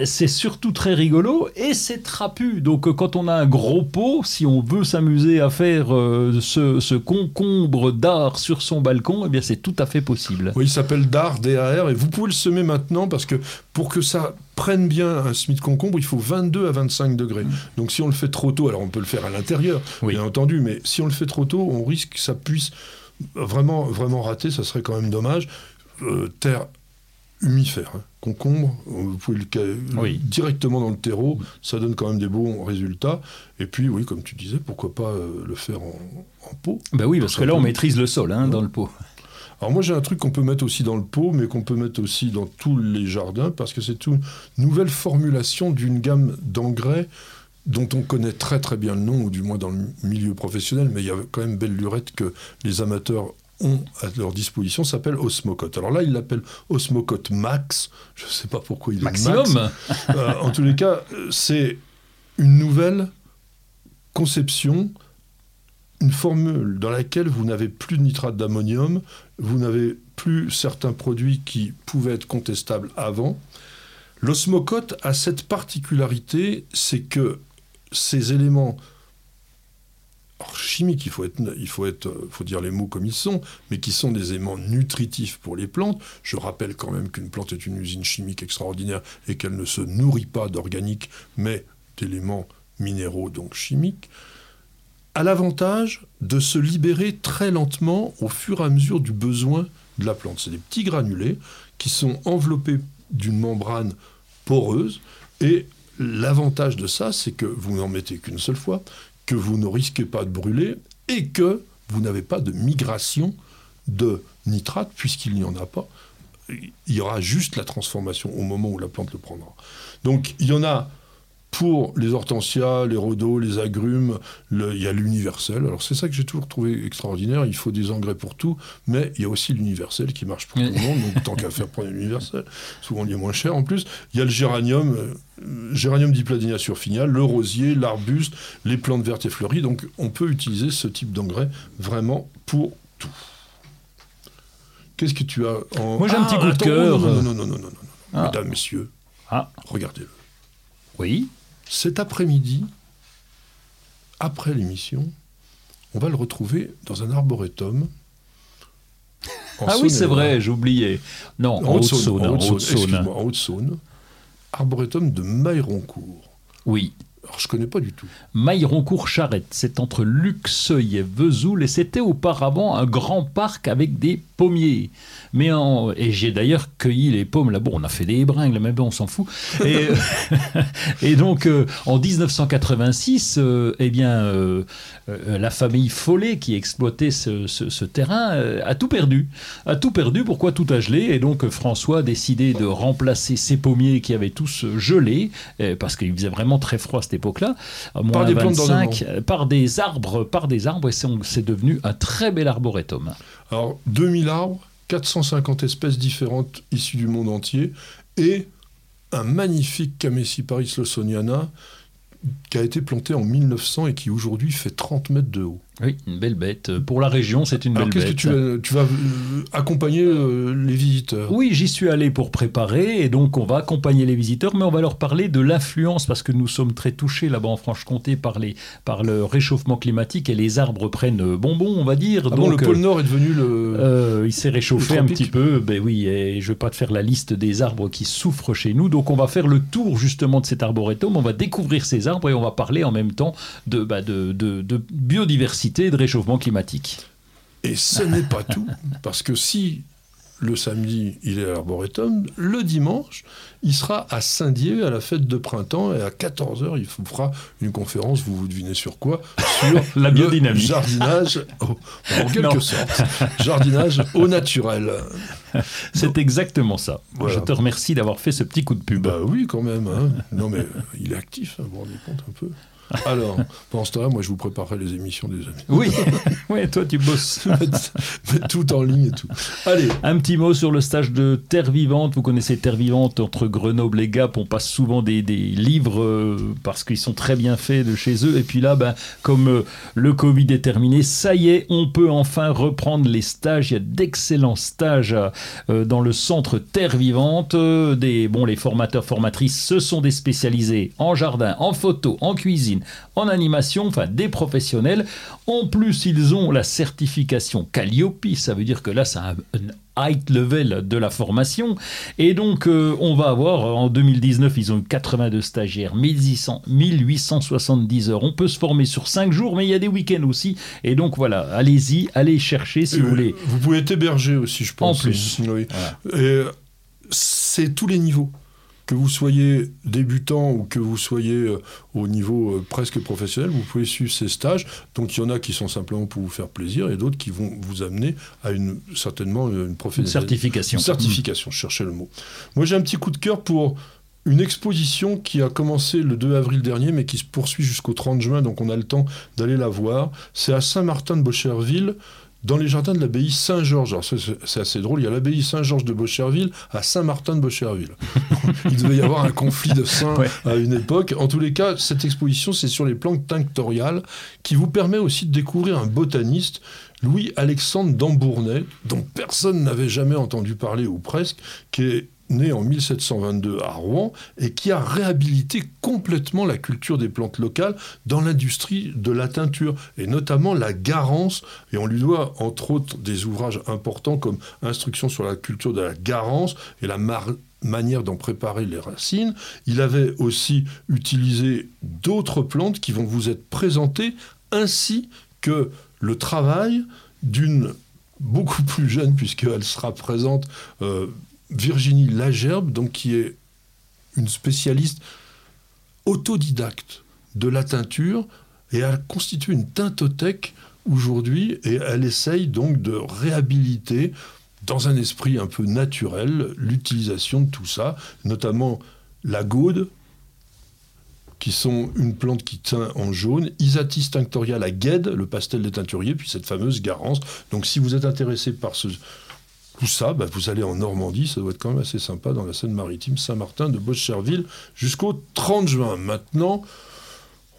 c'est surtout très rigolo et c'est trapu. Donc euh, quand on a un gros pot, si on veut s'amuser à faire euh, ce, concombre d'art sur son balcon, eh bien c'est tout à fait possible. Oui, il s'appelle d'art, DAR, et vous pouvez le semer maintenant parce que pour que ça prenne bien un de concombre, il faut 22 à 25 degrés. Mm. Donc si on le fait trop tôt, alors on peut le faire à l'intérieur, bien entendu, mais si on le fait trop tôt, on risque que ça puisse vraiment, vraiment raté, ça serait quand même dommage. Euh, terre humifère, hein. concombre, vous pouvez le directement dans le terreau, ça donne quand même des bons résultats. Et puis, oui, comme tu disais, pourquoi pas euh, le faire en, pot Ben oui, parce que là, on maîtrise le sol hein, dans le pot. Alors moi j'ai un truc qu'on peut mettre aussi dans le pot, mais qu'on peut mettre aussi dans tous les jardins, parce que c'est une nouvelle formulation d'une gamme d'engrais dont on connaît très très bien le nom, ou du moins dans le milieu professionnel, mais il y a quand même belle lurette que les amateurs ont à leur disposition, s'appelle Osmocote. Alors là, il l'appelle Osmocote Max. Je ne sais pas pourquoi il est Maximum. Max. Euh, en tous les cas, c'est une nouvelle conception, une formule dans laquelle vous n'avez plus de nitrate d'ammonium, vous n'avez plus certains produits qui pouvaient être contestables avant. L'osmocote a cette particularité, c'est que ces éléments chimiques, il faut être, il faut être, faut dire les mots comme ils sont, mais qui sont des éléments nutritifs pour les plantes. Je rappelle quand même qu'une plante est une usine chimique extraordinaire et qu'elle ne se nourrit pas d'organique, mais d'éléments minéraux, donc chimiques, a l'avantage de se libérer très lentement au fur et à mesure du besoin de la plante. C'est des petits granulés qui sont enveloppés d'une membrane poreuse et l'avantage de ça, c'est que vous n'en mettez qu'une seule fois, que vous ne risquez pas de brûler et que vous n'avez pas de migration de nitrate puisqu'il n'y en a pas. Il y aura juste la transformation au moment où la plante le prendra. Donc il y en a pour les hortensias, les rhodos, les agrumes, il y a l'universel. Alors c'est ça que j'ai toujours trouvé extraordinaire. Il faut des engrais pour tout, mais il y a aussi l'universel qui marche pour tout le monde. Donc tant qu'à faire, prendre l'universel. Souvent il est moins cher en plus. Il y a le géranium, euh, géranium dipladina surfinial, le rosier, l'arbuste, les plantes vertes et fleuries. Donc on peut utiliser ce type d'engrais vraiment pour tout. Qu'est-ce que tu as en... Moi j'ai un petit ah, coup de cœur. Non, non, non, non, non, non, ah. Mesdames, messieurs, ah. regardez-le. Oui cet après-midi, après l'émission, on va le retrouver dans un arboretum. ah oui, c'est vrai, j'ai oublié. Non, en Haute-Saône. En Haute-Saône. Arboretum de Mailleroncourt. Oui. Alors, je connais pas du tout. Mailleroncourt-Charette, c'est entre Luxeuil et Vesoul, et c'était auparavant un grand parc avec des pommiers. Mais en, et j'ai d'ailleurs cueilli les pommes là. Bon, on a fait des bringles, mais bon, on s'en fout. Et, et donc, euh, en 1986, euh, eh bien, euh, la famille Follet, qui exploitait ce, ce, terrain, a tout perdu. A tout perdu. Pourquoi tout a gelé? Et donc, François a décidé de remplacer ces pommiers qui avaient tous gelé, parce qu'il faisait vraiment très froid cette époque-là, par des 25, par des arbres, par des arbres, et c'est devenu un très bel arboretum. Alors, 2000 arbres, 450 espèces différentes issues du monde entier, et un magnifique Camesiparis lawsoniana qui a été planté en 1900 et qui aujourd'hui fait 30 mètres de haut. Oui, une belle bête. Pour la région, c'est une belle bête. Que tu, tu, vas euh, accompagner euh, les visiteurs? Oui, j'y suis allé pour préparer, et donc on va accompagner les visiteurs, mais on va leur parler de l'influence, parce que nous sommes très touchés là-bas en Franche-Comté par, les, par le réchauffement climatique, et les arbres prennent bonbon, on va dire. Ah donc, le pôle Nord est devenu le... Euh, il s'est réchauffé un petit peu, ben oui, et je ne vais pas te faire la liste des arbres qui souffrent chez nous, donc on va faire le tour justement de cet arboretum, on va découvrir ces arbres, et on va parler en même temps de, bah, de, de, de biodiversité de réchauffement climatique. Et ce n'est pas tout, parce que si le samedi, il est à l'Arboretum. Le dimanche, il sera à Saint-Dié à la fête de printemps et à 14h, il fera une conférence, vous vous devinez sur quoi? Sur la biodynamie. jardinage, en quelque sorte, jardinage au naturel. C'est exactement ça. Je te remercie d'avoir fait ce petit coup de pub. Bah oui, quand même. Hein. Non, mais il est actif, hein, vous vous rendez compte un peu alors, pendant ce temps-là, moi, je vous préparerai les émissions des amis. Oui, oui toi, tu bosses. tout en ligne et tout. Allez. Un petit mot sur le stage de Terre Vivante. Vous connaissez Terre Vivante entre Grenoble et Gap. On passe souvent des, livres euh, parce qu'ils sont très bien faits de chez eux. Et puis là, ben, comme euh, le Covid est terminé, ça y est, on peut enfin reprendre les stages. Il y a d'excellents stages euh, dans le centre Terre Vivante. des, bon, les formateurs, formatrices, ce sont des spécialisés en jardin, en photo, en cuisine en animation, enfin des professionnels. En plus, ils ont la certification Calliope, ça veut dire que là, c'est un, high level de la formation. Et donc, euh, on va avoir, en 2019, ils ont eu 82 stagiaires, 1600, 1870 heures. On peut se former sur 5 jours, mais il y a des week-ends aussi. Et donc, voilà, allez-y, allez chercher si vous euh, voulez. Vous pouvez être hébergé aussi, je pense. En plus. Oui. Et c'est tous les niveaux que vous soyez débutant ou que vous soyez euh, au niveau euh, presque professionnel, vous pouvez suivre ces stages. Donc il y en a qui sont simplement pour vous faire plaisir et d'autres qui vont vous amener à une certainement une, une certification. Une certification, je cherchais le mot. Moi j'ai un petit coup de cœur pour une exposition qui a commencé le 2 avril dernier, mais qui se poursuit jusqu'au 30 juin, donc on a le temps d'aller la voir. C'est à Saint-Martin de Bocherville, dans les jardins de l'abbaye Saint-Georges. c'est assez drôle, il y a l'abbaye Saint-Georges de Bocherville à Saint-Martin de Bocherville. il devait y avoir un conflit de saints à une époque. En tous les cas, cette exposition, c'est sur les plantes tinctoriales, qui vous permet aussi de découvrir un botaniste Louis-Alexandre d'Ambournay, dont personne n'avait jamais entendu parler ou presque, qui est né en 1722 à Rouen et qui a réhabilité complètement la culture des plantes locales dans l'industrie de la teinture et notamment la garance. Et on lui doit entre autres des ouvrages importants comme Instruction sur la culture de la garance et la manière d'en préparer les racines. Il avait aussi utilisé d'autres plantes qui vont vous être présentées ainsi que le travail d'une beaucoup plus jeune, puisqu'elle sera présente euh, Virginie Lagerbe, donc, qui est une spécialiste autodidacte de la teinture, et elle constitue une teintothèque aujourd'hui, et elle essaye donc de réhabiliter, dans un esprit un peu naturel, l'utilisation de tout ça, notamment la gaude, qui sont une plante qui teint en jaune, Isatis tinctoria, la guède, le pastel des teinturiers, puis cette fameuse garance. Donc si vous êtes intéressé par ce, tout ça, bah, vous allez en Normandie, ça doit être quand même assez sympa dans la Seine-Maritime, Saint-Martin, de Bocherville, jusqu'au 30 juin. Maintenant,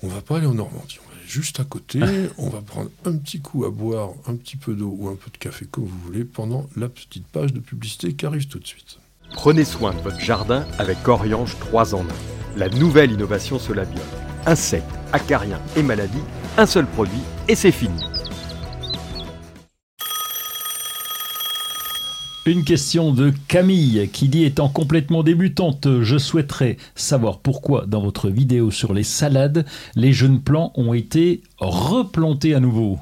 on va pas aller en Normandie, on va aller juste à côté, on va prendre un petit coup à boire, un petit peu d'eau ou un peu de café comme vous voulez pendant la petite page de publicité qui arrive tout de suite. Prenez soin de votre jardin avec Oriange 3 en 1, la nouvelle innovation Solabio. Insectes, acariens et maladies, un seul produit et c'est fini. Une question de Camille qui dit étant complètement débutante, je souhaiterais savoir pourquoi dans votre vidéo sur les salades, les jeunes plants ont été replantés à nouveau.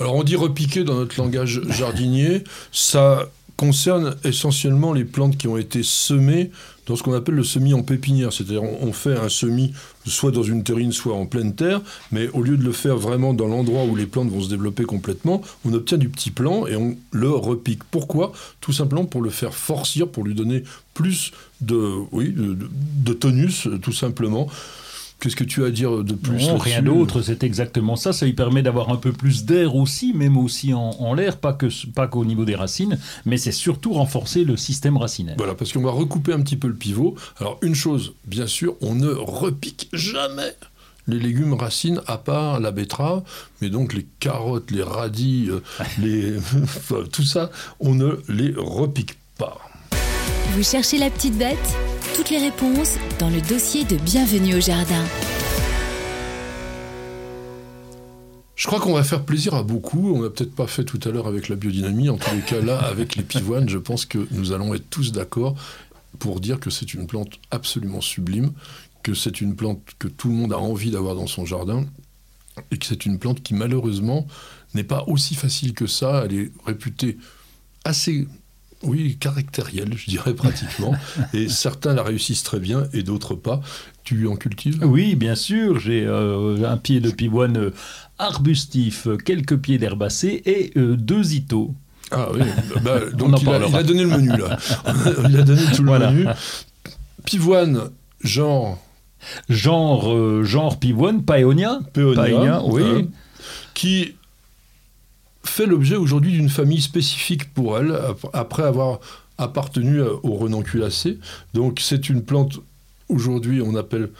Alors on dit repiquer dans notre langage jardinier, ça concerne essentiellement les plantes qui ont été semées dans ce qu'on appelle le semis en pépinière. C'est-à-dire on fait un semis soit dans une terrine, soit en pleine terre, mais au lieu de le faire vraiment dans l'endroit où les plantes vont se développer complètement, on obtient du petit plant et on le repique. Pourquoi? Tout simplement pour le faire forcir, pour lui donner plus de, oui, de tonus, tout simplement. Qu'est-ce que tu as à dire de plus Non, rien d'autre, c'est exactement ça. Ça lui permet d'avoir un peu plus d'air aussi, même aussi en, l'air, pas que pas qu'au niveau des racines, mais c'est surtout renforcer le système racinaire. Voilà, parce qu'on va recouper un petit peu le pivot. Alors une chose, bien sûr, on ne repique jamais les légumes racines à part la betterave, mais donc les carottes, les radis, euh, les tout ça, on ne les repique pas. Vous cherchez la petite bête Toutes les réponses dans le dossier de Bienvenue au Jardin. Je crois qu'on va faire plaisir à beaucoup. On n'a peut-être pas fait tout à l'heure avec la biodynamie. En tous les cas, là, avec les pivoines, je pense que nous allons être tous d'accord pour dire que c'est une plante absolument sublime, que c'est une plante que tout le monde a envie d'avoir dans son jardin, et que c'est une plante qui, malheureusement, n'est pas aussi facile que ça. Elle est réputée assez oui, caractériel, je dirais pratiquement. et certains la réussissent très bien et d'autres pas. Tu en cultives? Oui, bien sûr. J'ai euh, un pied de pivoine euh, arbustif, quelques pieds d'herbacées et euh, deux itos. Ah oui, bah, donc il a, donné le menu là. il a donné tout le menu. Pivoine, genre. Genre, genre pivoine, paeonia. Paeonia, oui. Qui fait l'objet aujourd'hui d'une famille spécifique pour elle, après avoir appartenu au renonculacé. Donc c'est une plante, aujourd'hui on appelle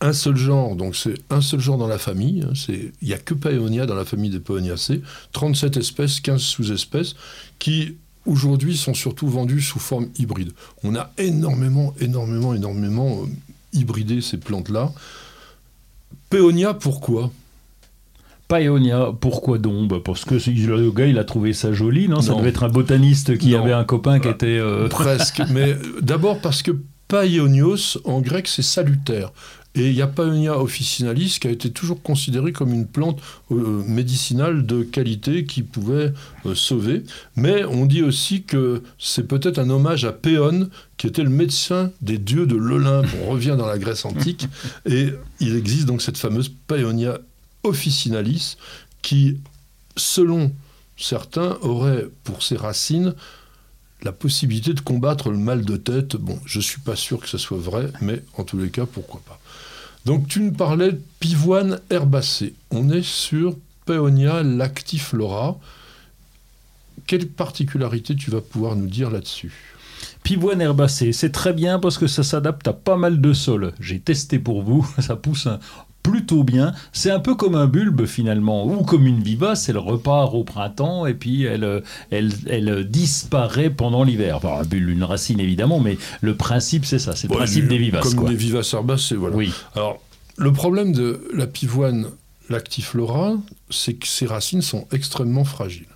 un seul genre, donc c'est un seul genre dans la famille. Hein, il n'y a que Paeonia dans la famille des Paeoniacées, 37 espèces, 15 sous-espèces, qui aujourd'hui sont surtout vendues sous forme hybride. On a énormément, énormément, énormément euh, hybridé ces plantes-là. Paeonia, pourquoi? Paeonia, pourquoi donc bah, Parce que le gars, il a trouvé ça joli, non, Ça devait être un botaniste qui avait un copain qui était... Euh, Presque, mais d'abord parce que Paeonios, en grec, c'est salutaire. Et il y a Paeonia officinalis qui a été toujours considérée comme une plante euh, médicinale de qualité qui pouvait euh, sauver. Mais on dit aussi que c'est peut-être un hommage à Péon, qui était le médecin des dieux de l'Olympe. On revient dans la Grèce antique. Et il existe donc cette fameuse Paeonia officinalis, qui, selon certains, aurait pour ses racines la possibilité de combattre le mal de tête. Bon, je ne suis pas sûr que ce soit vrai, mais en tous les cas, pourquoi pas. Donc tu nous parlais de pivoine herbacée. On est sur Paeonia lactiflora. Quelle particularité tu vas pouvoir nous dire là-dessus? Pivoine herbacée, c'est très bien parce que ça s'adapte à pas mal de sols. J'ai testé pour vous, ça pousse plutôt bien. C'est un peu comme un bulbe finalement, ou comme une vivace, elle repart au printemps et puis elle, elle, elle disparaît pendant l'hiver. Enfin, un bulbe, une racine évidemment, mais le principe c'est ça, c'est le Ouais, principe des vivaces. Comme quoi. des vivaces herbacées, voilà. Oui. Alors, le problème de la pivoine lactiflora, c'est que ses racines sont extrêmement fragiles.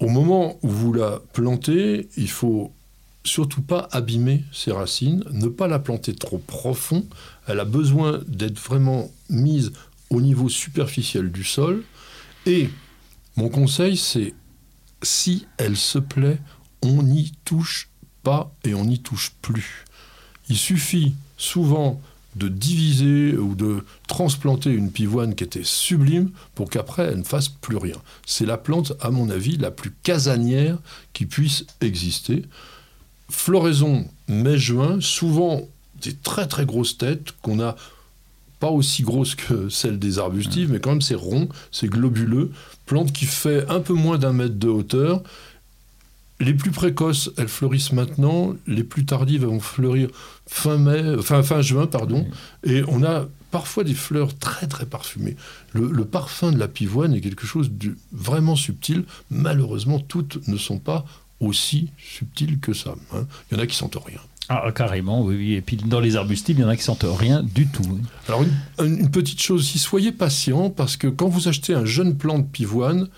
Au moment où vous la plantez, il faut surtout pas abîmer ses racines, ne pas la planter trop profond. Elle a besoin d'être vraiment mise au niveau superficiel du sol. Et mon conseil, c'est si elle se plaît, on n'y touche pas et on n'y touche plus. Il suffit souvent de diviser ou de transplanter une pivoine qui était sublime pour qu'après elle ne fasse plus rien. C'est la plante, à mon avis, la plus casanière qui puisse exister. Floraison mai-juin, souvent des très très grosses têtes qu'on a pas aussi grosses que celles des arbustifs, mais quand même c'est rond, c'est globuleux. Plante qui fait un peu moins d'un mètre de hauteur. Les plus précoces, elles fleurissent maintenant. Les plus tardives, elles vont fleurir fin mai, fin, fin juin, pardon. Et on a parfois des fleurs très très parfumées. Le, le parfum de la pivoine est quelque chose de vraiment subtil. Malheureusement, toutes ne sont pas aussi subtiles que ça. hein. Il y en a qui sentent rien. Ah, carrément, oui. Et puis dans les arbustifs, il y en a qui sentent rien du tout. Alors une, une petite chose aussi, soyez patient parce que quand vous achetez un jeune plant de pivoine,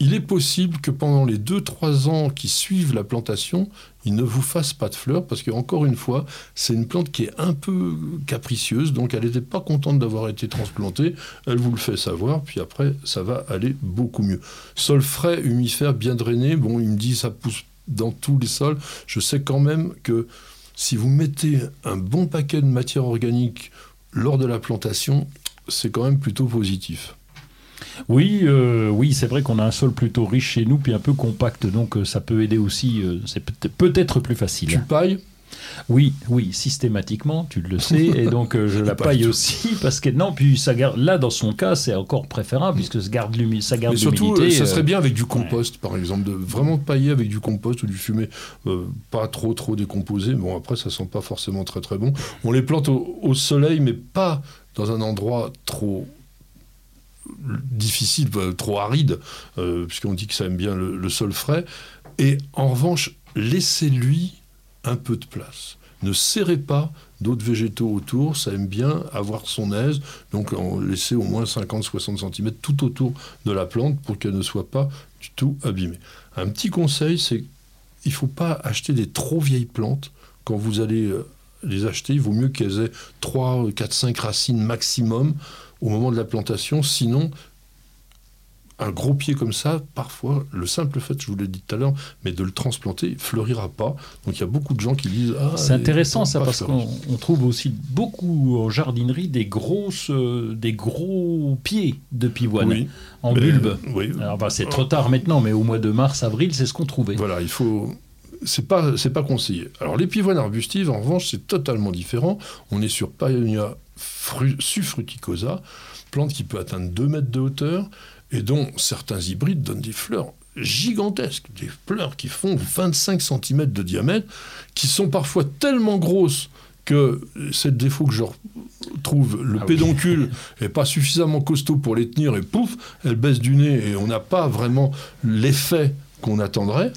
il est possible que pendant les 2-3 ans qui suivent la plantation, il ne vous fasse pas de fleurs parce que encore une fois, c'est une plante qui est un peu capricieuse, donc elle n'était pas contente d'avoir été transplantée. Elle vous le fait savoir, puis après ça va aller beaucoup mieux. Sol frais, humifère, bien drainé. Bon, il me dit ça pousse dans tous les sols. Je sais quand même que si vous mettez un bon paquet de matière organique lors de la plantation, c'est quand même plutôt positif. Oui, euh, oui, c'est vrai qu'on a un sol plutôt riche chez nous, puis un peu compact, donc euh, ça peut aider aussi. euh, c'est peut- peut-être plus facile. Tu pailles Oui, oui, systématiquement, tu le sais, et donc euh, je la tout. aussi parce que non, puis ça garde. Là, dans son cas, c'est encore préférable puisque ça garde l'humi- ça garde Mais surtout, l'humidité. ça euh, serait bien avec du compost, par exemple, de vraiment pailler avec du compost ou du euh, pas trop trop décomposé. Bon, après, ça sent pas forcément très très bon. On les plante au, au soleil, mais pas dans un endroit trop difficile, euh, trop aride, euh, puisqu'on dit que ça aime bien le, le sol frais. Et en revanche, laissez-lui un peu de place. Ne serrez pas d'autres végétaux autour, ça aime bien avoir son aise, donc en laissez au moins 50-60 cm tout autour de la plante pour qu'elle ne soit pas du tout abîmée. Un petit conseil, c'est il ne faut pas acheter des trop vieilles plantes. Quand vous allez euh, les acheter, il vaut mieux qu'elles aient 3, 4, 5 racines maximum au moment de la plantation, sinon un gros pied comme ça, parfois, le simple fait, je vous l'ai dit tout à l'heure, mais de le transplanter, fleurira pas. Donc il y a beaucoup de gens qui disent ah, C'est intéressant ça parce qu'on on trouve aussi beaucoup en jardinerie des grosses, euh, des gros pieds de pivoine Oui, en mais- bulbe. Oui, Alors bah, c'est trop tard maintenant, mais au mois de mars, avril, c'est ce qu'on trouvait. Voilà, il faut. C'est pas, c'est pas conseillé. Alors les pivoines arbustives, en revanche, c'est totalement différent. On est sur Paeonia fru- sufruticosa, plante qui peut atteindre 2 mètres de hauteur et dont certains hybrides donnent des fleurs gigantesques, des fleurs qui font 25 cm de diamètre, qui sont parfois tellement grosses que c'est le défaut que je trouve, le Ah oui. pédoncule est pas suffisamment costaud pour les tenir et pouf, elles baissent du nez et on n'a pas vraiment l'effet qu'on attendrait.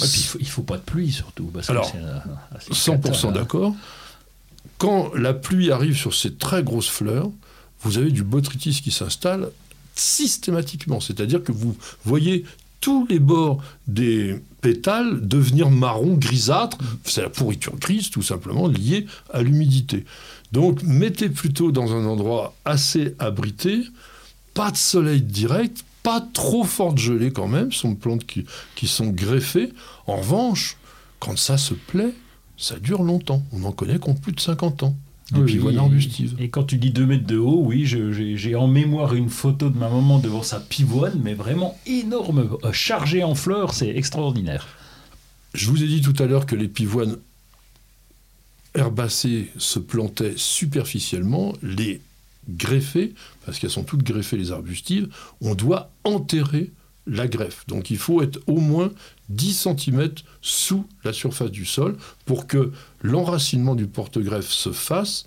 Ouais, puis il faut, il faut pas de pluie surtout. Parce Alors, que c'est, assez 100% cata, hein. d'accord. Quand la pluie arrive sur ces très grosses fleurs, vous avez du botrytis qui s'installe systématiquement. C'est-à-dire que vous voyez tous les bords des pétales devenir marron, grisâtre. C'est la pourriture grise, tout simplement, liée à l'humidité. Donc, mettez plutôt dans un endroit assez abrité, pas de soleil direct, pas trop forte gelée quand même, ce sont plantes qui, qui sont greffées. En revanche, quand ça se plaît, ça dure longtemps. On en connaît qui ont plus de 50 ans. Des Oui, pivoines arbustives. Et quand tu dis 2 mètres de haut, oui, j'ai en mémoire une photo de ma maman devant sa pivoine, mais vraiment énorme, euh, chargée en fleurs, c'est extraordinaire. Je vous ai dit tout à l'heure que les pivoines herbacées se plantaient superficiellement. Les greffées, parce qu'elles sont toutes greffées les arbustives, on doit enterrer la greffe. Donc il faut être au moins 10 cm sous la surface du sol pour que l'enracinement du porte-greffe se fasse,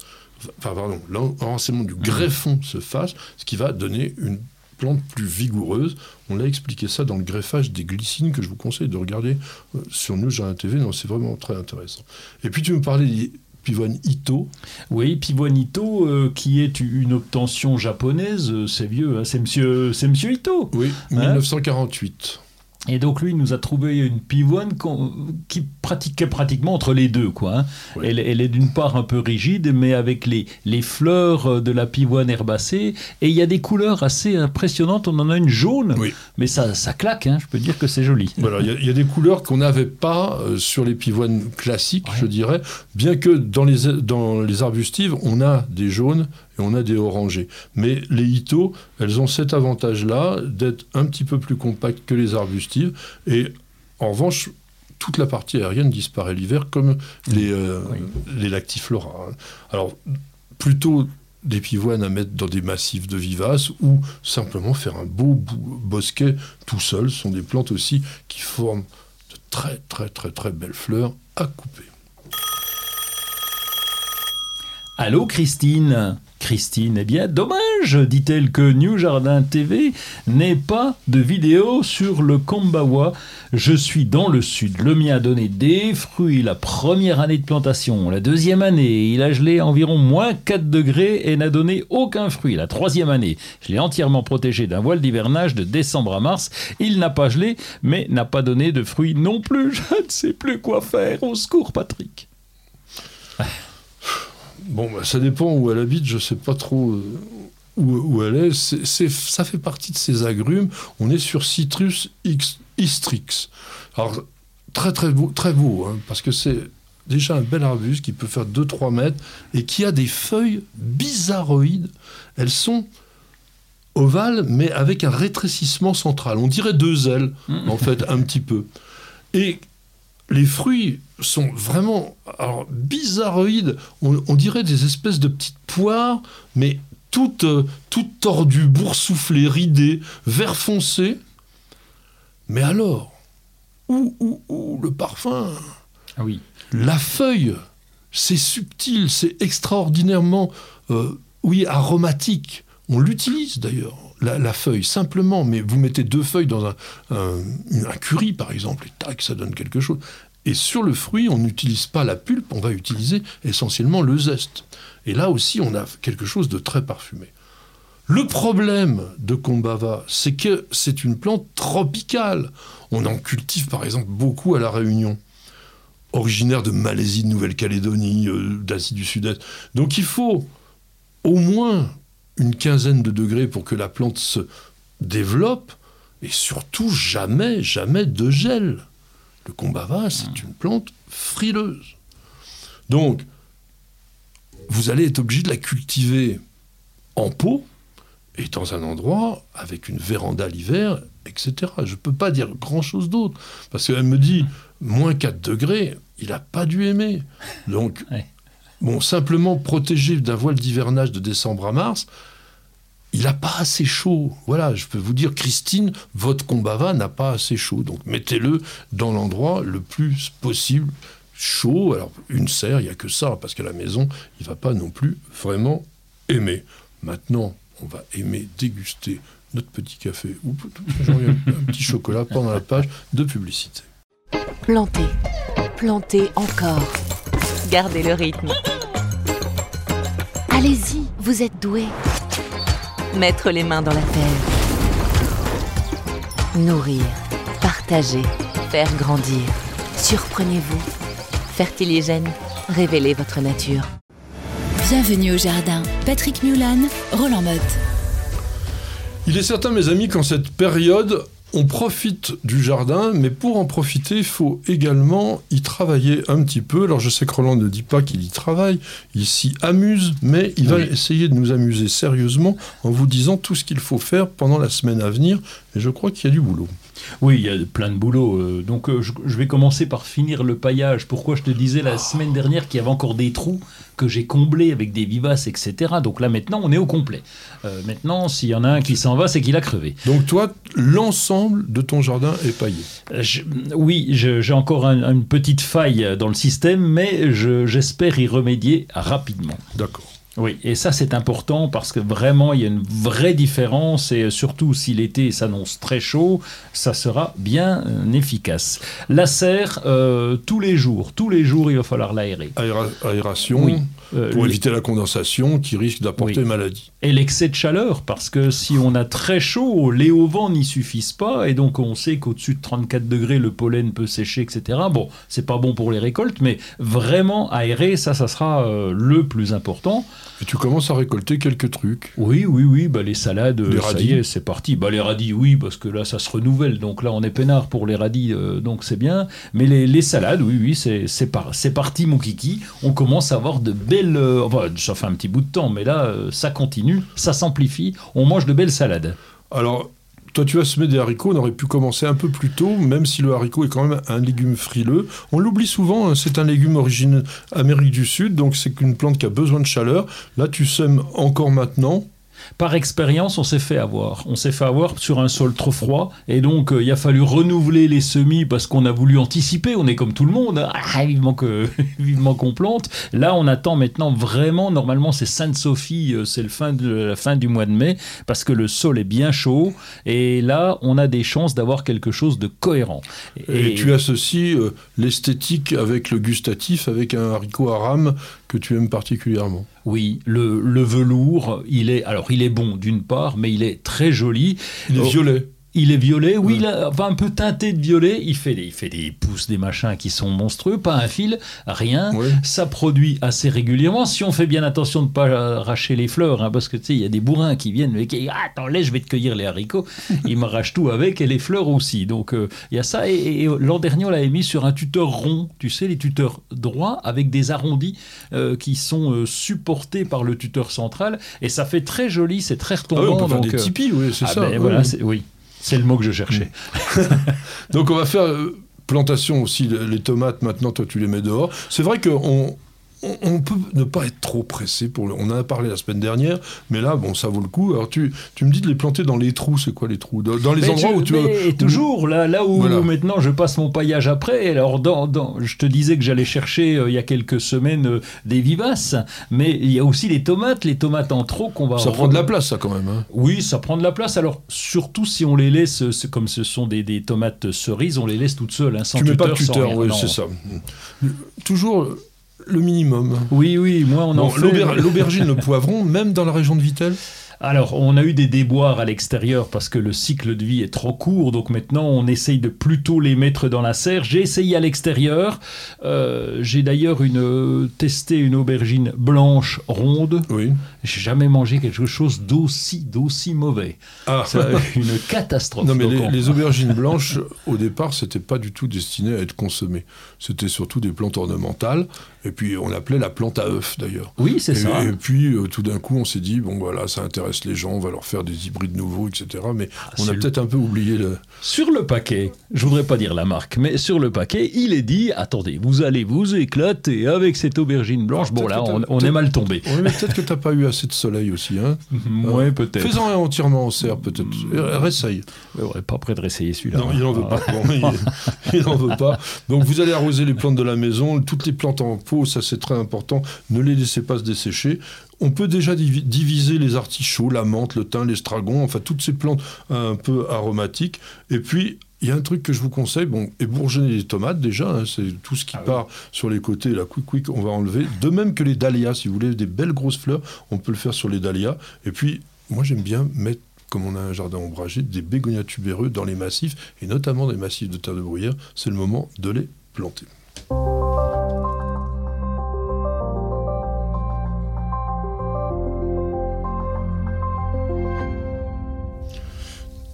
enfin pardon, l'enracinement du greffon se fasse, ce qui va donner une plante plus vigoureuse. On l'a expliqué ça dans le greffage des glycines que je vous conseille de regarder euh, sur News Jardin TV. Non, c'est vraiment très intéressant. Et puis tu me parlais des pivoine Ito? Oui, pivoine Ito, euh, qui est une obtention japonaise, euh, c'est vieux, hein, c'est monsieur, monsieur Ito. Oui, 1948. Hein et donc lui nous a trouvé une pivoine qui pratiquait pratiquement entre les deux. Quoi, hein. elle, est d'une part un peu rigide, mais avec les, les fleurs de la pivoine herbacée. Et il y a des couleurs assez impressionnantes. On en a une jaune, mais ça, ça claque. Hein. je peux dire que c'est joli. Voilà, il y, a des couleurs qu'on n'avait pas euh, sur les pivoines classiques, je dirais. Bien que dans les, dans les arbustives, on a des jaunes et on a des orangés. Mais les Ito, elles ont cet avantage-là d'être un petit peu plus compactes que les arbustives. Et en revanche, toute la partie aérienne disparaît l'hiver comme les, euh, les lactiflora. Alors, plutôt des pivoines à mettre dans des massifs de vivaces ou simplement faire un beau bosquet tout seul. Ce sont des plantes aussi qui forment de très très très très belles fleurs à couper. Allô Christine? Christine, eh bien, dommage, dit-elle, que New Jardin TV n'ait pas de vidéo sur le Kombawa. Je suis dans le sud. Le mien a donné des fruits la première année de plantation. La deuxième année, il a gelé environ moins 4 degrés et n'a donné aucun fruit. La troisième année, je l'ai entièrement protégé d'un voile d'hivernage de décembre à mars. Il n'a pas gelé, mais n'a pas donné de fruits non plus. Je ne sais plus quoi faire. Au secours, Patrick. Bon, bah, ça dépend où elle habite, je ne sais pas trop euh, où, elle est. Ça fait partie de ces agrumes. On est sur Citrus istrix. Alors, très très beau, très beau hein, parce que c'est déjà un bel arbuste qui peut faire 2-3 mètres et qui a des feuilles bizarroïdes. Elles sont ovales, mais avec un rétrécissement central. On dirait deux ailes, mmh. en fait, un petit peu. Et les fruits sont vraiment alors, bizarroïdes. On, dirait des espèces de petites poires, mais toutes, euh, toutes tordues, boursouflées, ridées, vert foncé. Mais alors, où, où, où le parfum? Ah oui. La feuille, c'est subtil, c'est extraordinairement, euh, oui, aromatique. On l'utilise d'ailleurs la, feuille, simplement, mais vous mettez deux feuilles dans un, un, curry, par exemple, et tac, ça donne quelque chose. Et sur le fruit, on n'utilise pas la pulpe, on va utiliser essentiellement le zeste. Et là aussi, on a quelque chose de très parfumé. Le problème de Kombava, c'est que c'est une plante tropicale. On en cultive par exemple beaucoup à La Réunion, originaire de Malaisie, de Nouvelle-Calédonie, euh, d'Asie du Sud-Est. Donc il faut au moins une quinzaine de degrés pour que la plante se développe, et surtout jamais, jamais de gel. Le combava, c'est hmm. une plante frileuse. Donc, vous allez être obligé de la cultiver en pot et dans un endroit avec une véranda l'hiver, etc. Je ne peux pas dire grand-chose d'autre. Parce qu'elle me dit, moins 4 degrés, il n'a pas dû aimer. Donc, Bon, simplement protégé d'un voile d'hivernage de décembre à mars, il n'a pas assez chaud. Voilà, je peux vous dire, Christine, votre combava n'a pas assez chaud. Donc mettez-le dans l'endroit le plus possible chaud. Alors, une serre, il n'y a que ça, parce qu'à la maison, il ne va pas non plus vraiment aimer. Maintenant, on va aimer déguster notre petit café ou un petit chocolat pendant la page de publicité. Plantez, plantez encore. Gardez le rythme. Allez-y, vous êtes doué. Mettre les mains dans la terre. Nourrir, partager, faire grandir. Surprenez-vous. Fertiligène, révélez votre nature. Bienvenue au jardin. Patrick Mulan, Roland Motte. Il est certain, mes amis, qu'en cette période, on profite du jardin, mais pour en profiter, il faut également y travailler un petit peu. Alors je sais que Roland ne dit pas qu'il y travaille, il s'y amuse, mais il va essayer de nous amuser sérieusement en vous disant tout ce qu'il faut faire pendant la semaine à venir. Et je crois qu'il y a du boulot. Oui, il y a plein de boulot. Euh, donc euh, je, vais commencer par finir le paillage. Pourquoi je te disais la semaine dernière qu'il y avait encore des trous que j'ai comblés avec des vivaces, etc. Donc là maintenant on est au complet. Euh, maintenant s'il y en a un qui s'en va, c'est qu'il a crevé. Donc toi, l'ensemble de ton jardin est paillé Oui, j'ai encore une petite faille dans le système, mais j'espère y remédier rapidement. D'accord. Oui, et ça c'est important parce que vraiment il y a une vraie différence et surtout si l'été s'annonce très chaud, ça sera bien euh, efficace. La serre, euh, tous les jours, tous les jours il va falloir l'aérer. Aéra- aération, Oui. Euh, pour éviter la condensation qui risque d'apporter Oui. maladie. Et l'excès de chaleur, parce que si on a très chaud, les hauts vents n'y suffisent pas, et donc on sait qu'au-dessus de 34 degrés, le pollen peut sécher, etc. Bon, c'est pas bon pour les récoltes, mais vraiment aérer, ça, ça sera euh, le plus important. Et tu commences à récolter quelques trucs. Oui, oui, oui, bah les salades, Les euh, ça radis. y est, c'est parti. Bah les radis, oui, parce que là, ça se renouvelle, donc là, on est peinard pour les radis, euh, donc c'est bien. Mais les, les salades, oui, oui, c'est c'est par, c'est parti, mon kiki. On commence à avoir de belles... euh, enfin, ça fait un petit bout de temps, mais là, euh, ça continue, ça s'amplifie, on mange de belles salades. Alors, toi, tu as semé des haricots, on aurait pu commencer un peu plus tôt, même si le haricot est quand même un légume frileux. On l'oublie souvent, hein, c'est un légume origine Amérique du Sud, donc c'est une plante qui a besoin de chaleur. Là, tu sèmes encore maintenant. Par expérience, on s'est fait avoir. On s'est fait avoir sur un sol trop froid. Et donc, euh, il a fallu renouveler les semis parce qu'on a voulu anticiper. On est comme tout le monde. Ah, vivement qu'on plante. Là, on attend maintenant vraiment. Normalement, c'est Sainte-Sophie. euh, C'est le fin de, la fin du mois de mai parce que le sol est bien chaud. Et là, on a des chances d'avoir quelque chose de cohérent. Et, tu associes euh, l'esthétique avec le gustatif, avec un haricot à rame que tu aimes particulièrement. Oui, le, le velours, il est alors il est bon d'une part, mais il est très joli. Il est Oh. violet. Il est violet, oui, il a- enfin, un peu teinté de violet. Il fait des, il fait des pousses, des machins qui sont monstrueux, pas un fil, rien. Ça produit assez régulièrement. Si on fait bien attention de ne pas arracher les fleurs, hein, parce que tu sais, il y a des bourrins qui viennent et qui ah, attends, laisse, je vais te cueillir les haricots. Ils m'arrachent tout avec et les fleurs aussi. Donc euh, il y a ça. Et, et- et l'an dernier, on l'avait mis sur un tuteur rond. Tu sais, les tuteurs droits avec des arrondis euh, qui sont euh, supportés par le tuteur central. Et ça fait très joli, c'est très Ah oui, retombant. on peut faire donc, des euh, tipis, oui, c'est ah ça. ben oui, voilà, oui. C'est- le mot que je cherchais. Donc on va faire euh, plantation aussi, le- les tomates maintenant, toi tu les mets dehors. C'est vrai qu'on on, on peut ne pas être trop pressé, pour le- on en a parlé la semaine dernière, mais là, bon, ça vaut le coup. Alors tu, tu me dis de les planter dans les trous, c'est quoi les trous? Dans, dans les Mais endroits tu- où tu... mais toujours là, là où Voilà. maintenant je passe mon paillage après. Alors dans, dans- je te disais que j'allais chercher euh, il y a quelques semaines euh, des vivaces, mais il y a aussi les tomates, les tomates en trop qu'on va. Ça prend de la place, ça, quand même. hein. Oui, ça prend de la place. Alors surtout si on les laisse, euh, comme ce sont des, des tomates cerises, on les laisse toutes seules, hein, sans Tu mets pas de tuteur, tuteur, oui, c'est ça. Toujours le minimum. Oui, oui, moi on en fait. l'auber- L'aubergine, le poivron, même dans la région de Vittel Alors, on a eu des déboires à l'extérieur parce que le cycle de vie est trop court, donc maintenant on essaye de plutôt les mettre dans la serre. J'ai essayé à l'extérieur. Euh, J'ai d'ailleurs une, testé une aubergine blanche ronde. Oui. J'ai jamais mangé quelque chose d'aussi d'aussi mauvais. Ah, Ça, une catastrophe. Non, mais les, on- les aubergines blanches, au départ, c'était pas du tout destiné à être consommé. C'était surtout des plantes ornementales. Et puis, on appelait la plante à œufs, d'ailleurs. Oui, c'est ça. et puis, euh, tout d'un coup, on s'est dit, bon, voilà, ça intéresse les gens, on va leur faire des hybrides nouveaux, etc. Mais on c'est a le- peut-être un peu oublié le. Sur le paquet, je voudrais pas dire la marque, mais sur le paquet, il est dit attendez, vous allez vous éclater avec cette aubergine blanche. Ah, Bon, là, on, on est mal tombé. Oui, mais peut-être que t'as pas eu assez de soleil aussi. Hein. Ouais, peut-être. Fais-en un entièrement en serre, peut-être. Réessaye. Ouais, pas prêt de réessayer celui-là. Non, il n'en veut Ah. pas. Bon, il- n'en veut pas. Donc vous allez arroser les plantes de la maison. Toutes les plantes en pot, ça c'est très important. Ne les laissez pas se dessécher. On peut déjà divi- diviser les artichauts, la menthe, le thym, l'estragon, enfin toutes ces plantes un peu aromatiques. Et puis, il y a un truc que je vous conseille, bon, ébourgeonner les tomates déjà, hein, c'est tout ce qui Ah oui. part sur les côtés, la quick quick, on va enlever. De même que les dahlias, si vous voulez des belles grosses fleurs, on peut le faire sur les dahlias. Et puis, moi j'aime bien mettre comme on a un jardin ombragé, des bégonias tubéreux dans les massifs, et notamment des massifs de terre de bruyère, c'est le moment de les planter.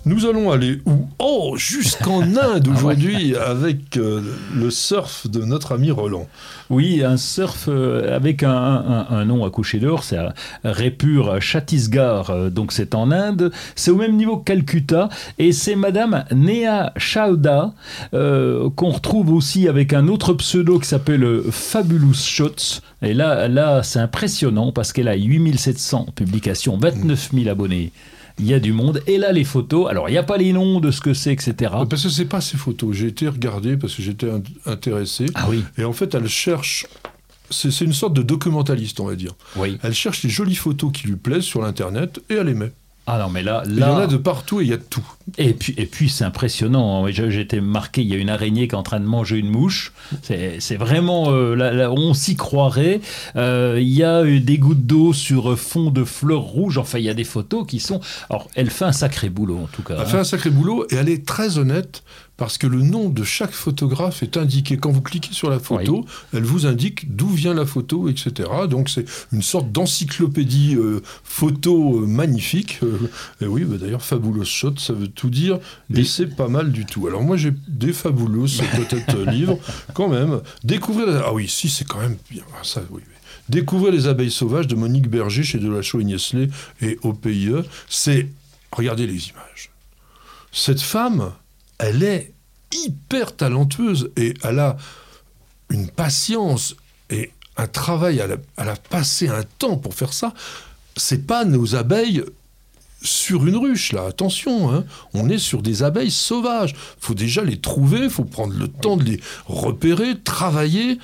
Nous allons aller où? Oh, jusqu'en Inde aujourd'hui avec euh, le surf de notre ami Roland. Oui, un surf euh, avec un, un- un nom à coucher dehors, c'est à Raipur Chhattisgarh, euh, donc c'est en Inde. C'est au même niveau que Calcutta, et c'est Madame Neha Chauda, euh, qu'on retrouve aussi avec un autre pseudo qui s'appelle euh, Fabulous Shots. Et là, là c'est impressionnant parce qu'elle a 8700 publications, 29 000 abonnés. Il y a du monde. Et là, les photos. Alors, il n'y a pas les noms de ce que c'est, etc. Parce que c'est pas ces photos. J'ai été regardé parce que j'étais in- intéressé. Ah oui. Et en fait, elle cherche c'est une sorte de documentaliste, on va dire. Oui. Elle cherche les jolies photos qui lui plaisent sur l'internet et elle les met. Ah non, mais là, Il y en a de partout et il y a de tout. Et puis, et puis c'est impressionnant. Je- J'étais marqué, il y a une araignée qui est en train de manger une mouche. C'est vraiment. euh, là- là, on s'y croirait. Euh, il y a eu des gouttes d'eau sur fond de fleurs rouges. Enfin, il y a des photos qui sont. Alors, elle fait un sacré boulot, en tout cas. Elle hein. fait un sacré boulot et elle est très honnête parce que le nom de chaque photographe est indiqué. Quand vous cliquez sur la photo, elle vous indique d'où vient la photo, etc. Donc c'est une sorte d'encyclopédie euh, photo euh, magnifique. Euh, et oui, bah, d'ailleurs, Fabulous Shot, ça veut tout dire. Et c'est pas mal du tout. Alors moi, j'ai des fabulous, peut-être livres, quand même. Découvrir... la- Ah oui, si, c'est quand même bien. Ah, ça, oui, oui. Découvrir les abeilles sauvages de Monique Berger chez Delachaux et Niestlé et au PIE, c'est... Regardez les images. Cette femme, elle est hyper talentueuse et elle a une patience et un travail. Elle a, a passé un temps pour faire ça. C'est pas nos abeilles sur une ruche, là, attention, hein. on est sur des abeilles sauvages. faut déjà les trouver, faut prendre le temps de les repérer, travailler.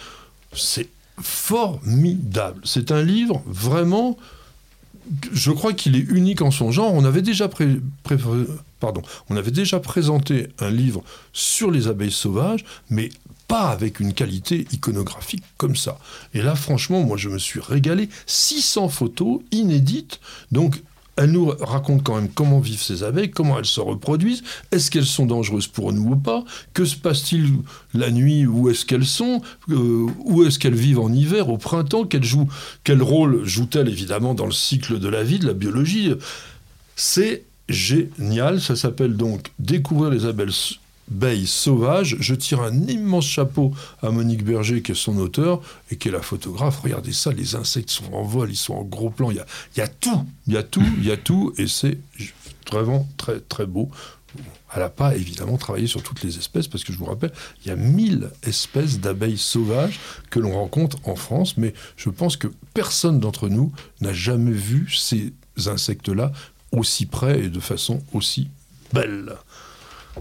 C'est formidable. C'est un livre vraiment je crois qu'il est unique en son genre. On avait déjà pardon, on avait déjà présenté un livre sur les abeilles sauvages, mais pas avec une qualité iconographique comme ça. Et là, franchement, moi, je me suis régalé. 600 photos inédites, donc. Elle nous raconte quand même comment vivent ces abeilles, comment elles se reproduisent, est-ce qu'elles sont dangereuses pour nous ou pas, que se passe-t-il la nuit, où est-ce qu'elles sont, euh, où est-ce qu'elles vivent en hiver, au printemps, quel, joue, quel rôle jouent-elles évidemment dans le cycle de la vie, de la biologie? C'est génial, ça s'appelle donc Découvrir les abeilles abeilles sauvages. Je tire un immense chapeau à Monique Berger, qui est son auteur, et qui est la photographe. Regardez ça, les insectes sont en vol, ils sont en gros plan. Il y a, y a tout, il y a tout, il y a tout, et c'est vraiment très, très beau. Elle n'a pas évidemment travaillé sur toutes les espèces, parce que je vous rappelle, il y a 1000 espèces d'abeilles sauvages que l'on rencontre en France, mais je pense que personne d'entre nous n'a jamais vu ces insectes-là aussi près et de façon aussi belle.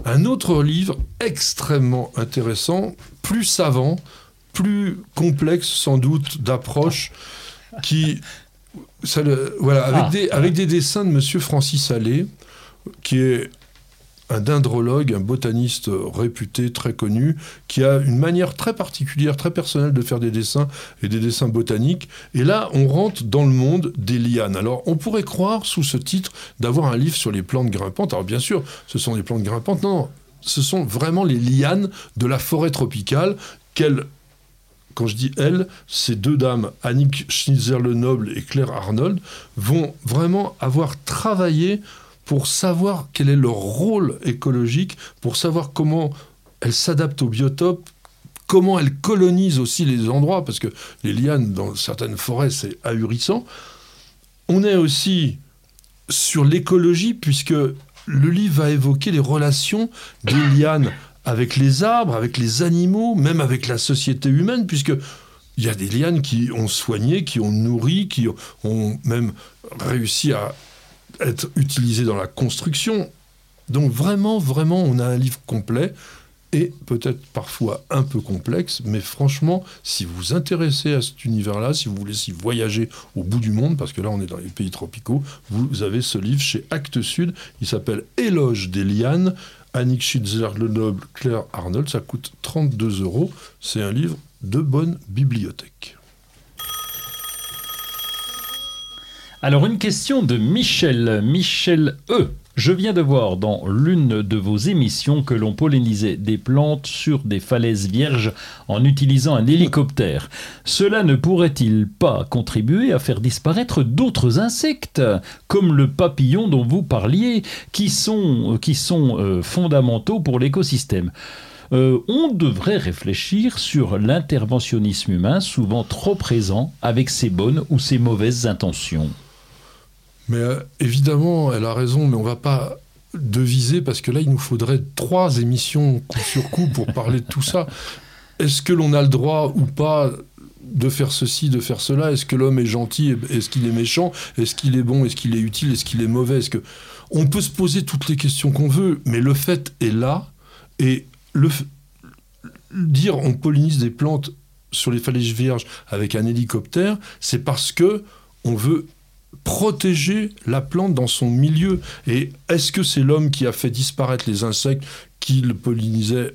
Un autre livre extrêmement intéressant, plus savant, plus complexe sans doute d'approche, qui, ça le- voilà, avec, Ah. des, avec des dessins de Monsieur Francis Allais, qui est un dendrologue, un botaniste réputé, très connu, qui a une manière très particulière, très personnelle de faire des dessins et des dessins botaniques. Et là, on rentre dans le monde des lianes. Alors, on pourrait croire, sous ce titre, d'avoir un livre sur les plantes grimpantes. Alors, bien sûr, ce sont des plantes grimpantes. Non, ce sont vraiment les lianes de la forêt tropicale qu'elle quand je dis elles, ces deux dames, Annick Schnitzer-Lenoble et Claire Arnold, vont vraiment avoir travaillé pour savoir quel est leur rôle écologique, pour savoir comment elles s'adaptent au biotope, comment elles colonisent aussi les endroits, parce que les lianes dans certaines forêts, c'est ahurissant. On est aussi sur l'écologie, puisque le livre va évoquer les relations des lianes avec les arbres, avec les animaux, même avec la société humaine, puisque il y a des lianes qui ont soigné, qui ont nourri, qui ont même réussi à être utilisées dans la construction. Donc vraiment, vraiment, on a un livre complet et peut-être parfois un peu complexe, mais franchement, si vous vous intéressez à cet univers-là, si vous voulez s'y voyager au bout du monde, parce que là on est dans les pays tropicaux, vous avez ce livre chez Actes Sud, il s'appelle Éloge des lianes, Annick Schitzer-Lenoble, Claire Arnold, ça coûte 32 euros, c'est un livre de bonne bibliothèque. Alors une question de Michel, Michel E. Je viens de voir dans l'une de vos émissions que l'on pollinisait des plantes sur des falaises vierges en utilisant un hélicoptère. Cela ne pourrait-il pas contribuer à faire disparaître d'autres insectes, comme le papillon dont vous parliez, qui sont, euh, fondamentaux pour l'écosystème? Euh, on devrait réfléchir sur l'interventionnisme humain, souvent trop présent, avec ses bonnes ou ses mauvaises intentions. Mais euh, évidemment, elle a raison, mais on va pas deviser parce que là, il nous faudrait trois émissions coup sur coup pour parler de tout ça. Est-ce que l'on a le droit ou pas de faire ceci, de faire cela? Est-ce que l'homme est gentil Est-ce qu'il est méchant? Est-ce qu'il est bon? Est-ce qu'il est utile? Est-ce qu'il est mauvais? Est-ce que on peut se poser toutes les questions qu'on veut, mais le fait est là et le dire on pollinise des plantes sur les falaises vierges avec un hélicoptère, c'est parce que on veut protéger la plante dans son milieu. Et est-ce que c'est l'homme qui a fait disparaître les insectes qui le pollinisaient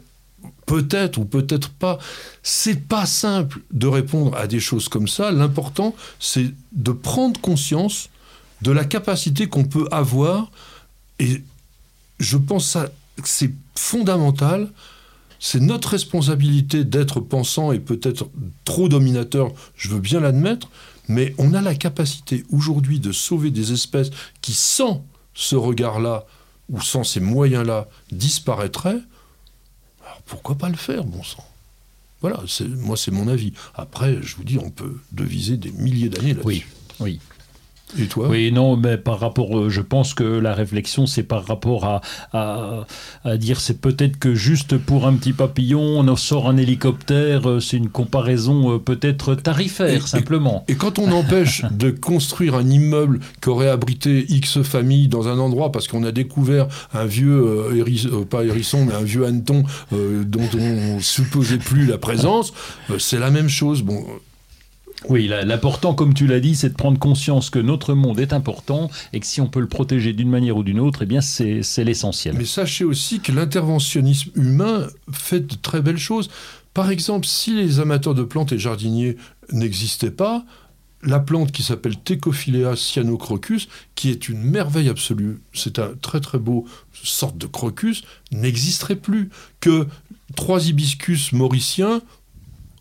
Peut-être ou peut-être pas? C'est pas simple de répondre à des choses comme ça. L'important, c'est de prendre conscience de la capacité qu'on peut avoir. Et je pense que c'est fondamental. C'est notre responsabilité d'être pensant et peut-être trop dominateur, je veux bien l'admettre, mais on a la capacité aujourd'hui de sauver des espèces qui, sans ce regard-là ou sans ces moyens-là, disparaîtraient. Alors pourquoi pas le faire, bon sang? Voilà, moi c'est mon avis. Après, je vous dis, on peut deviser des milliers d'années là-dessus. Oui, oui. Et toi Oui, non, mais par rapport, euh, je pense que la réflexion, c'est par rapport à, à, à dire, c'est peut-être que juste pour un petit papillon, on sort un hélicoptère, euh, c'est une comparaison euh, peut-être tarifaire, Et- simplement. Et quand on empêche de construire un immeuble qui aurait abrité X familles dans un endroit parce qu'on a découvert un vieux, euh, héris- euh, pas hérisson, mais un vieux hanneton euh, dont on supposait plus la présence, c'est la même chose. Bon, Oui, l'important, comme tu l'as dit, c'est de prendre conscience que notre monde est important et que si on peut le protéger d'une manière ou d'une autre, eh bien, c'est l'essentiel. Mais sachez aussi que l'interventionnisme humain fait de très belles choses. Par exemple, si les amateurs de plantes et jardiniers n'existaient pas, la plante qui s'appelle Tecophyllea cyanocrocus, qui est une merveille absolue, c'est un très très beau sorte de crocus, n'existerait plus. Que trois hibiscus mauriciens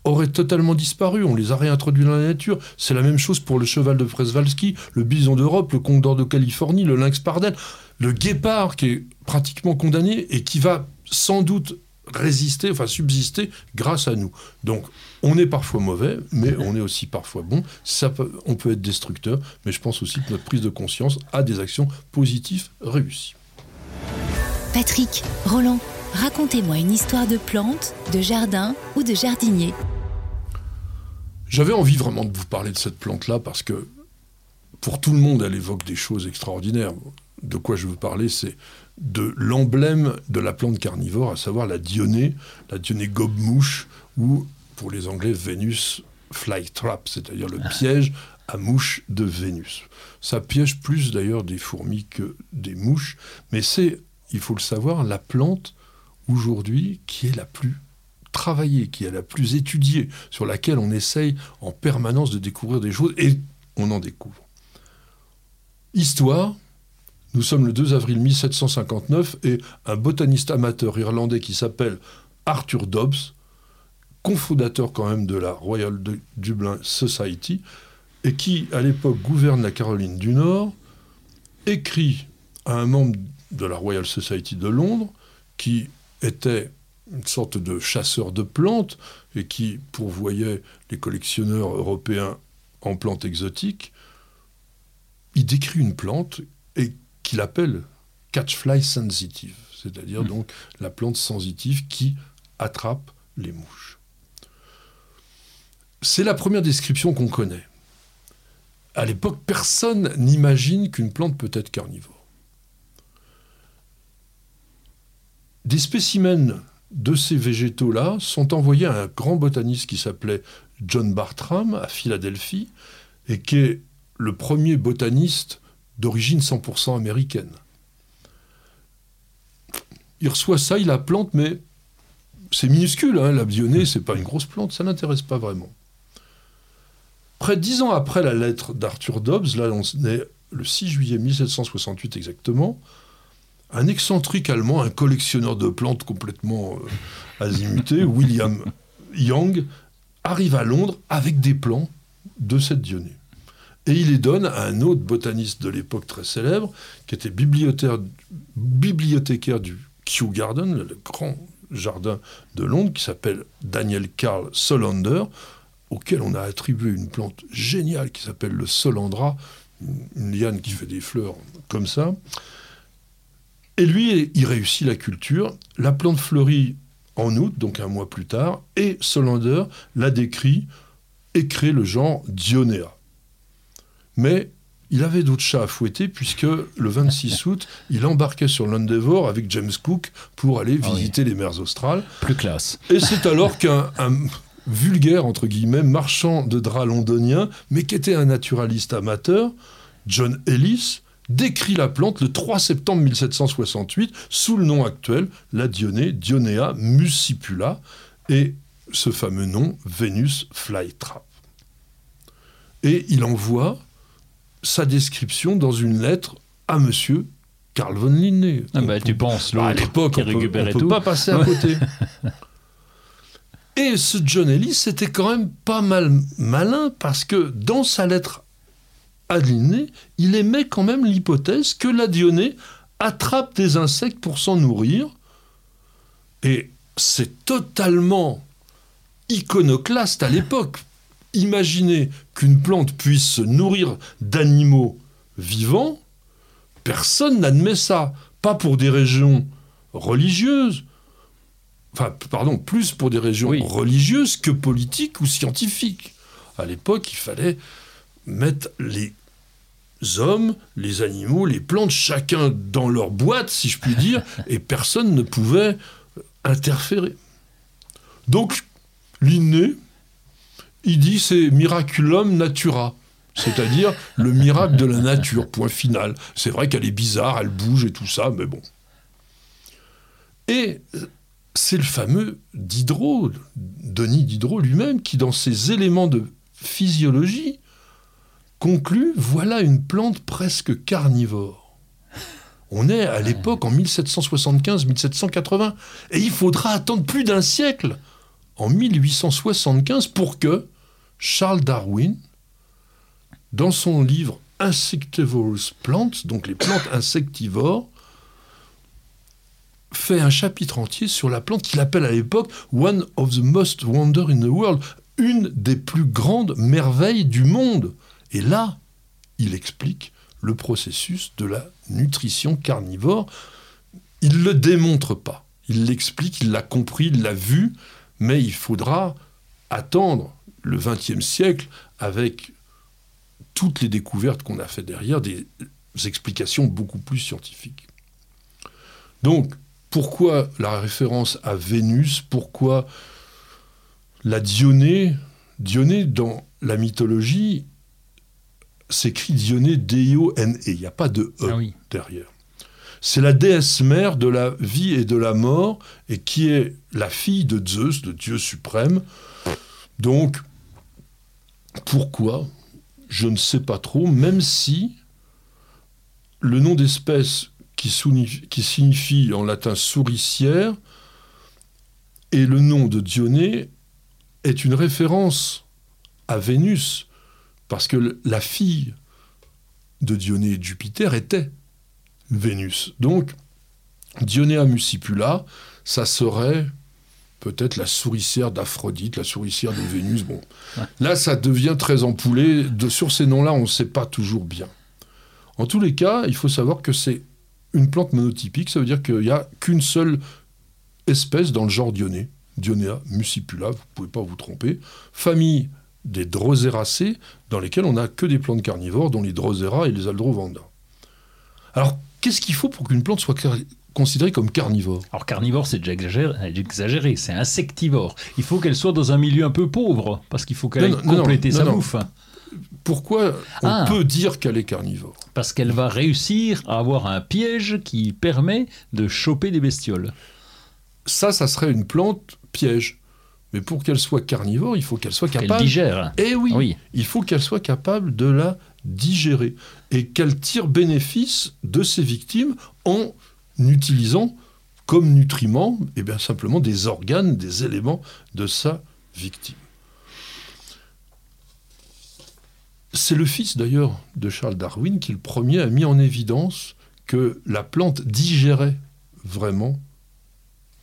auraient totalement disparu. On les a réintroduits dans la nature. C'est la même chose pour le cheval de Przewalski, le bison d'Europe, le condor de Californie, le lynx pardel, le guépard qui est pratiquement condamné et qui va sans doute résister, enfin subsister grâce à nous. Donc on est parfois mauvais, mais on est aussi parfois bon. On peut être destructeur, mais je pense aussi que notre prise de conscience a des actions positives réussies. Patrick, Roland, racontez-moi une histoire de plante, de jardin ou de jardinier. J'avais envie vraiment de vous parler de cette plante-là parce que pour tout le monde, elle évoque des choses extraordinaires. De quoi je veux parler, c'est de l'emblème de la plante carnivore, à savoir la dionée, la dionée gobe-mouche, ou pour les Anglais, Vénus flytrap, c'est-à-dire le piège à mouches de Vénus. Ça piège plus d'ailleurs des fourmis que des mouches, mais c'est, il faut le savoir, la plante aujourd'hui qui est la plus qui est la plus étudiée, sur laquelle on essaye en permanence de découvrir des choses, et on en découvre. Histoire, nous sommes le 2 avril 1759, et un botaniste amateur irlandais qui s'appelle Arthur Dobbs, cofondateur quand même de la Royal Dublin Society, et qui, à l'époque, gouverne la Caroline du Nord, écrit à un membre de la Royal Society de Londres, qui était une sorte de chasseur de plantes et qui pourvoyait les collectionneurs européens en plantes exotiques, il décrit une plante et qu'il appelle catchfly sensitive, c'est-à-dire donc la plante sensitive qui attrape les mouches. C'est la première description qu'on connaît. À l'époque, personne n'imagine qu'une plante peut être carnivore. Des spécimens de ces végétaux-là sont envoyés à un grand botaniste qui s'appelait John Bartram à Philadelphie et qui est le premier botaniste d'origine 100% américaine. Il reçoit ça, il la plante, mais c'est minuscule, hein, la bionée, c'est pas une grosse plante, ça n'intéresse pas vraiment. Près dix ans après la lettre d'Arthur Dobbs, là on est le 6 juillet 1768 exactement, un excentrique allemand, un collectionneur de plantes complètement euh, azimuté, William Young, arrive à Londres avec des plants de cette dionée. Et il les donne à un autre botaniste de l'époque très célèbre, qui était bibliothécaire, bibliothécaire du Kew Garden, le grand jardin de Londres, qui s'appelle Daniel Carl Solander, auquel on a attribué une plante géniale qui s'appelle le Solandra, une- une liane qui fait des fleurs comme ça. Et lui, il réussit la culture. La plante fleurit en août, donc un mois plus tard, et Solander la décrit et crée le genre Dionea. Mais il avait d'autres chats à fouetter, puisque le 26 août, il embarquait sur l'Endeavour avec James Cook pour aller Ah oui. visiter les mers australes. Plus classe. Et c'est alors qu'un un, vulgaire, entre guillemets, marchand de draps londonien, mais qui était un naturaliste amateur, John Ellis, décrit la plante le 3 septembre 1768 sous le nom actuel, la Dionée, Dionea muscipula, et ce fameux nom, Venus flytrap. Et il envoie sa description dans une lettre à monsieur Carl von Linné. Ah bah, tu penses, Bah, à l'autre l'époque, on peut, on peut tout. pas passer à côté. Et ce John Ellis était quand même pas mal malin parce que dans sa lettre il émet quand même l'hypothèse que la Dionée attrape des insectes pour s'en nourrir. Et c'est totalement iconoclaste à l'époque. Imaginez qu'une plante puisse se nourrir d'animaux vivants, personne n'admet ça. Pas pour des régions religieuses, enfin, pardon, plus pour des régions Oui. religieuses que politiques ou scientifiques. À l'époque, il fallait mettre les hommes, les animaux, les plantes, chacun dans leur boîte, si je puis dire, et personne ne pouvait interférer. Donc, l'inné, il dit c'est miraculum natura, c'est-à-dire le miracle de la nature, point final. C'est vrai qu'elle est bizarre, elle bouge et tout ça, mais bon. Et c'est le fameux Diderot, Denis Diderot lui-même, qui dans ses éléments de physiologie conclut voilà une plante presque carnivore. On est à l'époque en 1775-1780 et il faudra attendre plus d'un siècle en 1875 pour que Charles Darwin, dans son livre Insectivorous Plants, donc les plantes insectivores, fait un chapitre entier sur la plante qu'il appelle à l'époque One of the most wonder in the world, une des plus grandes merveilles du monde. Et là, il explique le processus de la nutrition carnivore. Il ne le démontre pas. Il l'explique, il l'a compris, il l'a vu, mais il faudra attendre le XXe siècle avec toutes les découvertes qu'on a fait derrière, des explications beaucoup plus scientifiques. Donc, pourquoi la référence à Vénus? Pourquoi la Dionée? Dionée, dans la mythologie, s'écrit Dionée D-I-O-N-E. Il n'y a pas de E Ah oui. derrière. C'est la déesse mère de la vie et de la mort, et qui est la fille de Zeus, le dieu suprême. Donc, pourquoi? Je ne sais pas trop, même si le nom d'espèce qui signifie en latin souricière et le nom de Dionée est une référence à Vénus, parce que la fille de Dionée et Jupiter était Vénus. Donc, Dionea muscipula, ça serait peut-être la souricière d'Aphrodite, la souricière de Vénus. Bon, là, ça devient très empoulé. De, sur ces noms-là, on ne sait pas toujours bien. En tous les cas, il faut savoir que c'est une plante monotypique. Ça veut dire qu'il n'y a qu'une seule espèce dans le genre Dionée, Dionea muscipula, vous ne pouvez pas vous tromper. Famille des Droséracées, dans lesquelles on n'a que des plantes carnivores, dont les Drosera et les Aldrovanda. Alors, qu'est-ce qu'il faut pour qu'une plante soit considérée comme carnivore? Alors carnivore, c'est déjà exagéré, c'est insectivore. Il faut qu'elle soit dans un milieu un peu pauvre, parce qu'il faut qu'elle non, compléter non, sa non. bouffe. Pourquoi on Ah. peut dire qu'elle est carnivore? Parce qu'elle va réussir à avoir un piège qui permet de choper des bestioles. Ça, ça serait une plante piège. Mais pour qu'elle soit carnivore, il faut qu'elle soit Qu'elle capable. digère. Eh oui, Oui. il faut qu'elle soit capable de la digérer et qu'elle tire bénéfice de ses victimes en utilisant comme nutriments eh bien, simplement des organes, des éléments de sa victime. C'est le fils d'ailleurs de Charles Darwin qui le premier a mis en évidence que la plante digérait vraiment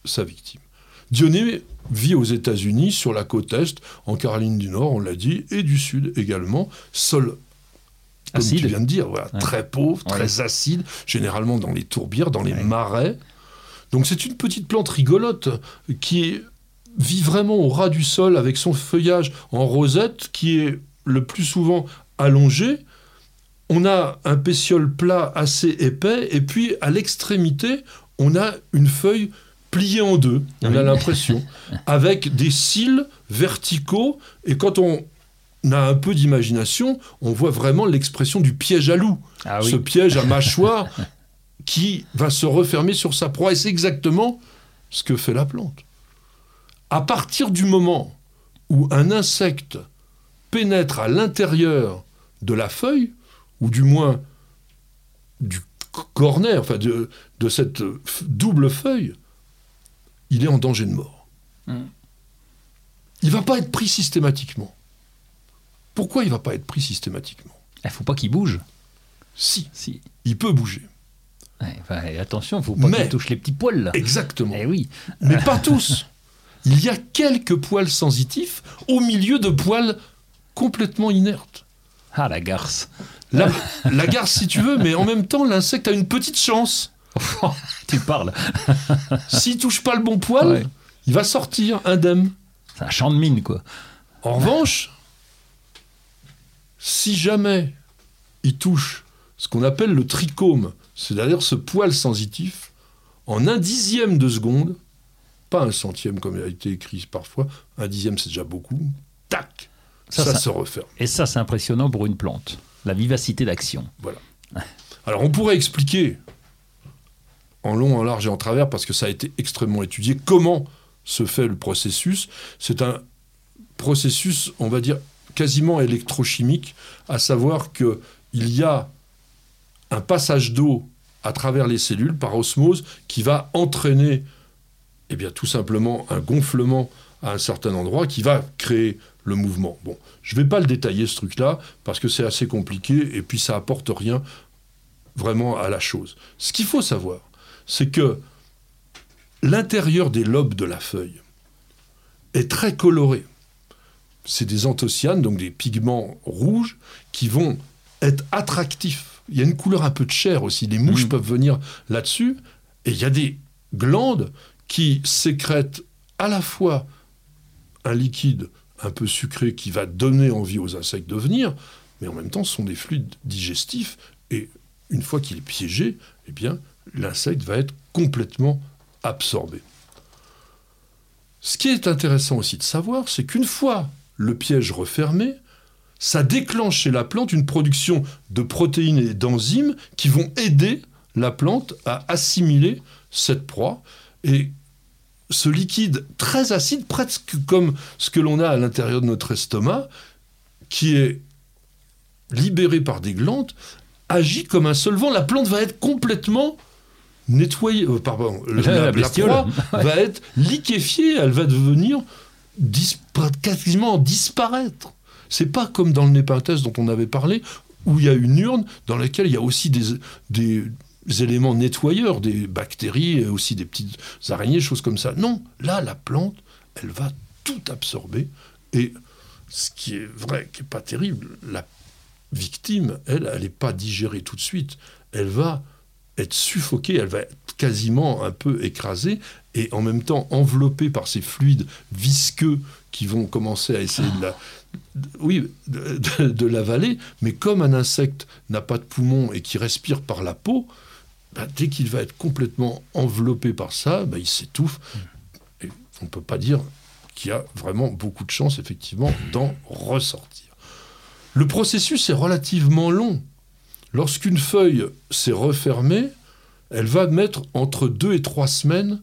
sa victime. Dionée vit aux États-Unis, sur la côte Est, en Caroline du Nord, on l'a dit, et du Sud également. Sol, comme Acide. tu viens de dire, voilà, Ouais. très pauvre, Ouais. très acide, généralement dans les tourbières, dans les Ouais. marais. Donc c'est une petite plante rigolote qui vit vraiment au ras du sol avec son feuillage en rosette qui est le plus souvent allongé. On a un pétiole plat assez épais et puis à l'extrémité, on a une feuille plié en deux, on a l'impression, avec des cils verticaux. Et quand on a un peu d'imagination, on voit vraiment l'expression du piège à loup. Ah oui. Ce piège à mâchoire qui va se refermer sur sa proie. Et c'est exactement ce que fait la plante. À partir du moment où un insecte pénètre à l'intérieur de la feuille, ou du moins du cornet, enfin de, de cette double feuille, il est en danger de mort. Mm. Il ne va pas être pris systématiquement. Pourquoi il ne va pas être pris systématiquement? Il faut pas qu'il bouge. Si, Si. il peut bouger. Ouais, enfin, et attention, faut pas qu'il touche les petits poils là. Exactement. Eh oui. Mais pas tous. Il y a quelques poils sensitifs au milieu de poils complètement inertes. Ah la garce. La, la garce si tu veux, mais en même temps, l'insecte a une petite chance. tu parles. S'il touche pas le bon poil, Ouais. il va sortir indemne. C'est un champ de mine quoi. En revanche, si jamais il touche ce qu'on appelle le trichome, c'est-à-dire ce poil sensitif, en un dixième de seconde, pas un centième comme il a été écrit parfois, un dixième c'est déjà beaucoup, tac, Ça, ça, ça- se referme. Et ça c'est impressionnant pour une plante. La vivacité d'action. Voilà. Alors on pourrait expliquer en long, en large et en travers, parce que ça a été extrêmement étudié, comment se fait le processus? C'est un processus, on va dire, quasiment électrochimique, à savoir qu'il y a un passage d'eau à travers les cellules par osmose qui va entraîner eh bien, tout simplement un gonflement à un certain endroit qui va créer le mouvement. Bon, je ne vais pas le détailler ce truc-là parce que c'est assez compliqué et puis ça apporte rien vraiment à la chose. Ce qu'il faut savoir, c'est que l'intérieur des lobes de la feuille est très coloré. C'est des anthocyanes, donc des pigments rouges, qui vont être attractifs. Il y a une couleur un peu de chair aussi. Les mouches Mhm. peuvent venir là-dessus. Et il y a des glandes qui sécrètent à la fois un liquide un peu sucré qui va donner envie aux insectes de venir, mais en même temps, ce sont des fluides digestifs. Et une fois qu'il est piégé, eh bien, l'insecte va être complètement absorbé. Ce qui est intéressant aussi de savoir, c'est qu'une fois le piège refermé, ça déclenche chez la plante une production de protéines et d'enzymes qui vont aider la plante à assimiler cette proie. Et ce liquide très acide, presque comme ce que l'on a à l'intérieur de notre estomac, qui est libéré par des glandes, agit comme un solvant. La plante va être complètement nettoyée. euh, pardon, La la, la bestiole. proie va être liquéfiée. Elle va devenir quasiment disparaître. C'est pas comme dans le népenthes dont on avait parlé, où il y a une urne dans laquelle il y a aussi des, des éléments nettoyeurs, des bactéries, et aussi des petites araignées, choses comme ça. Non, là, la plante, elle va tout absorber. Et ce qui est vrai, qui n'est pas terrible, la victime, elle, elle n'est pas digérée tout de suite. Elle va être suffoquée, elle va être quasiment un peu écrasée et en même temps enveloppée par ces fluides visqueux qui vont commencer à essayer de la, oui, de, l'avaler. Mais comme un insecte n'a pas de poumon et qui respire par la peau, bah, dès qu'il va être complètement enveloppé par ça, bah, il s'étouffe. Et on ne peut pas dire qu'il y a vraiment beaucoup de chance, effectivement, d'en ressortir. Le processus est relativement long. Lorsqu'une feuille s'est refermée, elle va mettre entre deux et trois semaines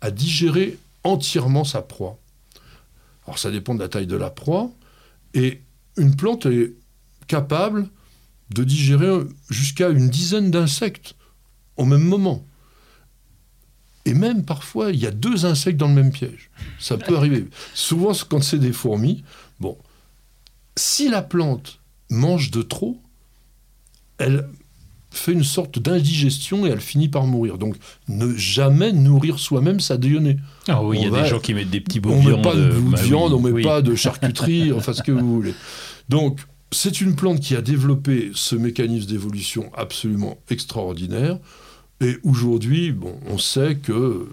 à digérer entièrement sa proie. Alors ça dépend de la taille de la proie, et une plante est capable de digérer jusqu'à une dizaine d'insectes au même moment. Et même parfois, il y a deux insectes dans le même piège. Ça peut arriver. Souvent, quand c'est des fourmis, bon, si la plante mange de trop, elle fait une sorte d'indigestion et elle finit par mourir. Donc, ne jamais nourrir soi-même sa déjeuner. Ah oui, il y a On va- des gens qui mettent des petits bouts On de met viande. pas de bout de bah viande, oui, on met oui. pas de charcuterie, enfin ce que vous voulez. Donc, c'est une plante qui a développé ce mécanisme d'évolution absolument extraordinaire. Et aujourd'hui, bon, on sait que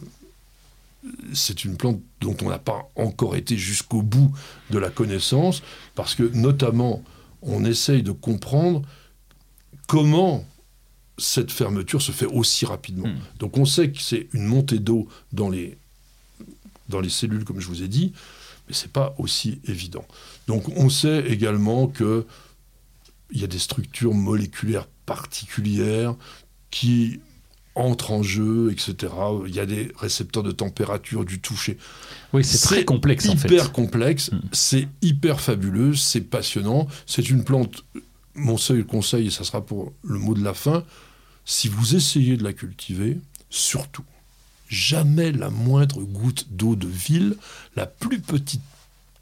c'est une plante dont on n'a pas encore été jusqu'au bout de la connaissance, parce que notamment, on essaye de comprendre comment cette fermeture se fait aussi rapidement. Mm. Donc on sait que c'est une montée d'eau dans les, dans les cellules, comme je vous ai dit, mais c'est pas aussi évident. Donc on sait également que il y a des structures moléculaires particulières qui entrent en jeu, etc. Il y a des récepteurs de température, du toucher. Oui, c'est très complexe en fait. hyper complexe, Mm. c'est hyper fabuleux, c'est passionnant. C'est une plante, mon seul conseil, et ça sera pour le mot de la fin, si vous essayez de la cultiver, surtout, jamais la moindre goutte d'eau de ville, la plus petite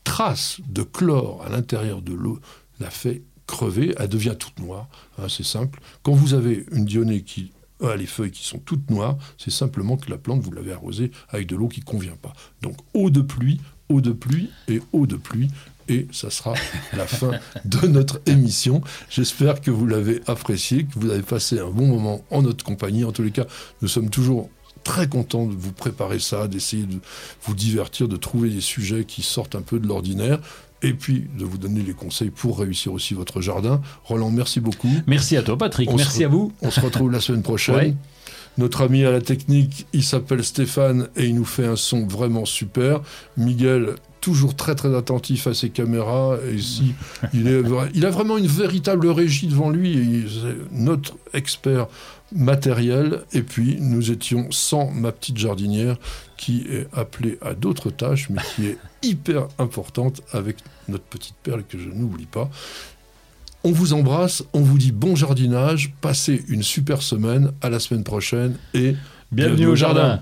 trace de chlore à l'intérieur de l'eau la fait crever, elle devient toute noire, hein, c'est simple. Quand vous avez une dionée qui a les feuilles qui sont toutes noires, c'est simplement que la plante, vous l'avez arrosée avec de l'eau qui ne convient pas. Donc eau de pluie, eau de pluie et eau de pluie. Et ça sera la fin de notre émission. J'espère que vous l'avez apprécié, que vous avez passé un bon moment en notre compagnie. En tous les cas, nous sommes toujours très contents de vous préparer ça, d'essayer de vous divertir, de trouver des sujets qui sortent un peu de l'ordinaire et puis de vous donner les conseils pour réussir aussi votre jardin. Roland, merci beaucoup. Merci à toi, Patrick. On Merci à vous. On se retrouve la semaine prochaine. Ouais. Notre ami à la technique, il s'appelle Stéphane et il nous fait un son vraiment super. Miguel, toujours très très attentif à ses caméras. Et ici, il, est, a vraiment une véritable régie devant lui. Et il- c'est notre expert matériel. Et puis, nous étions sans ma petite jardinière qui est appelée à d'autres tâches, mais qui est hyper importante avec notre petite perle que je n'oublie pas. On vous embrasse, on vous dit bon jardinage, passez une super semaine, à la semaine prochaine et Bienvenue au jardin.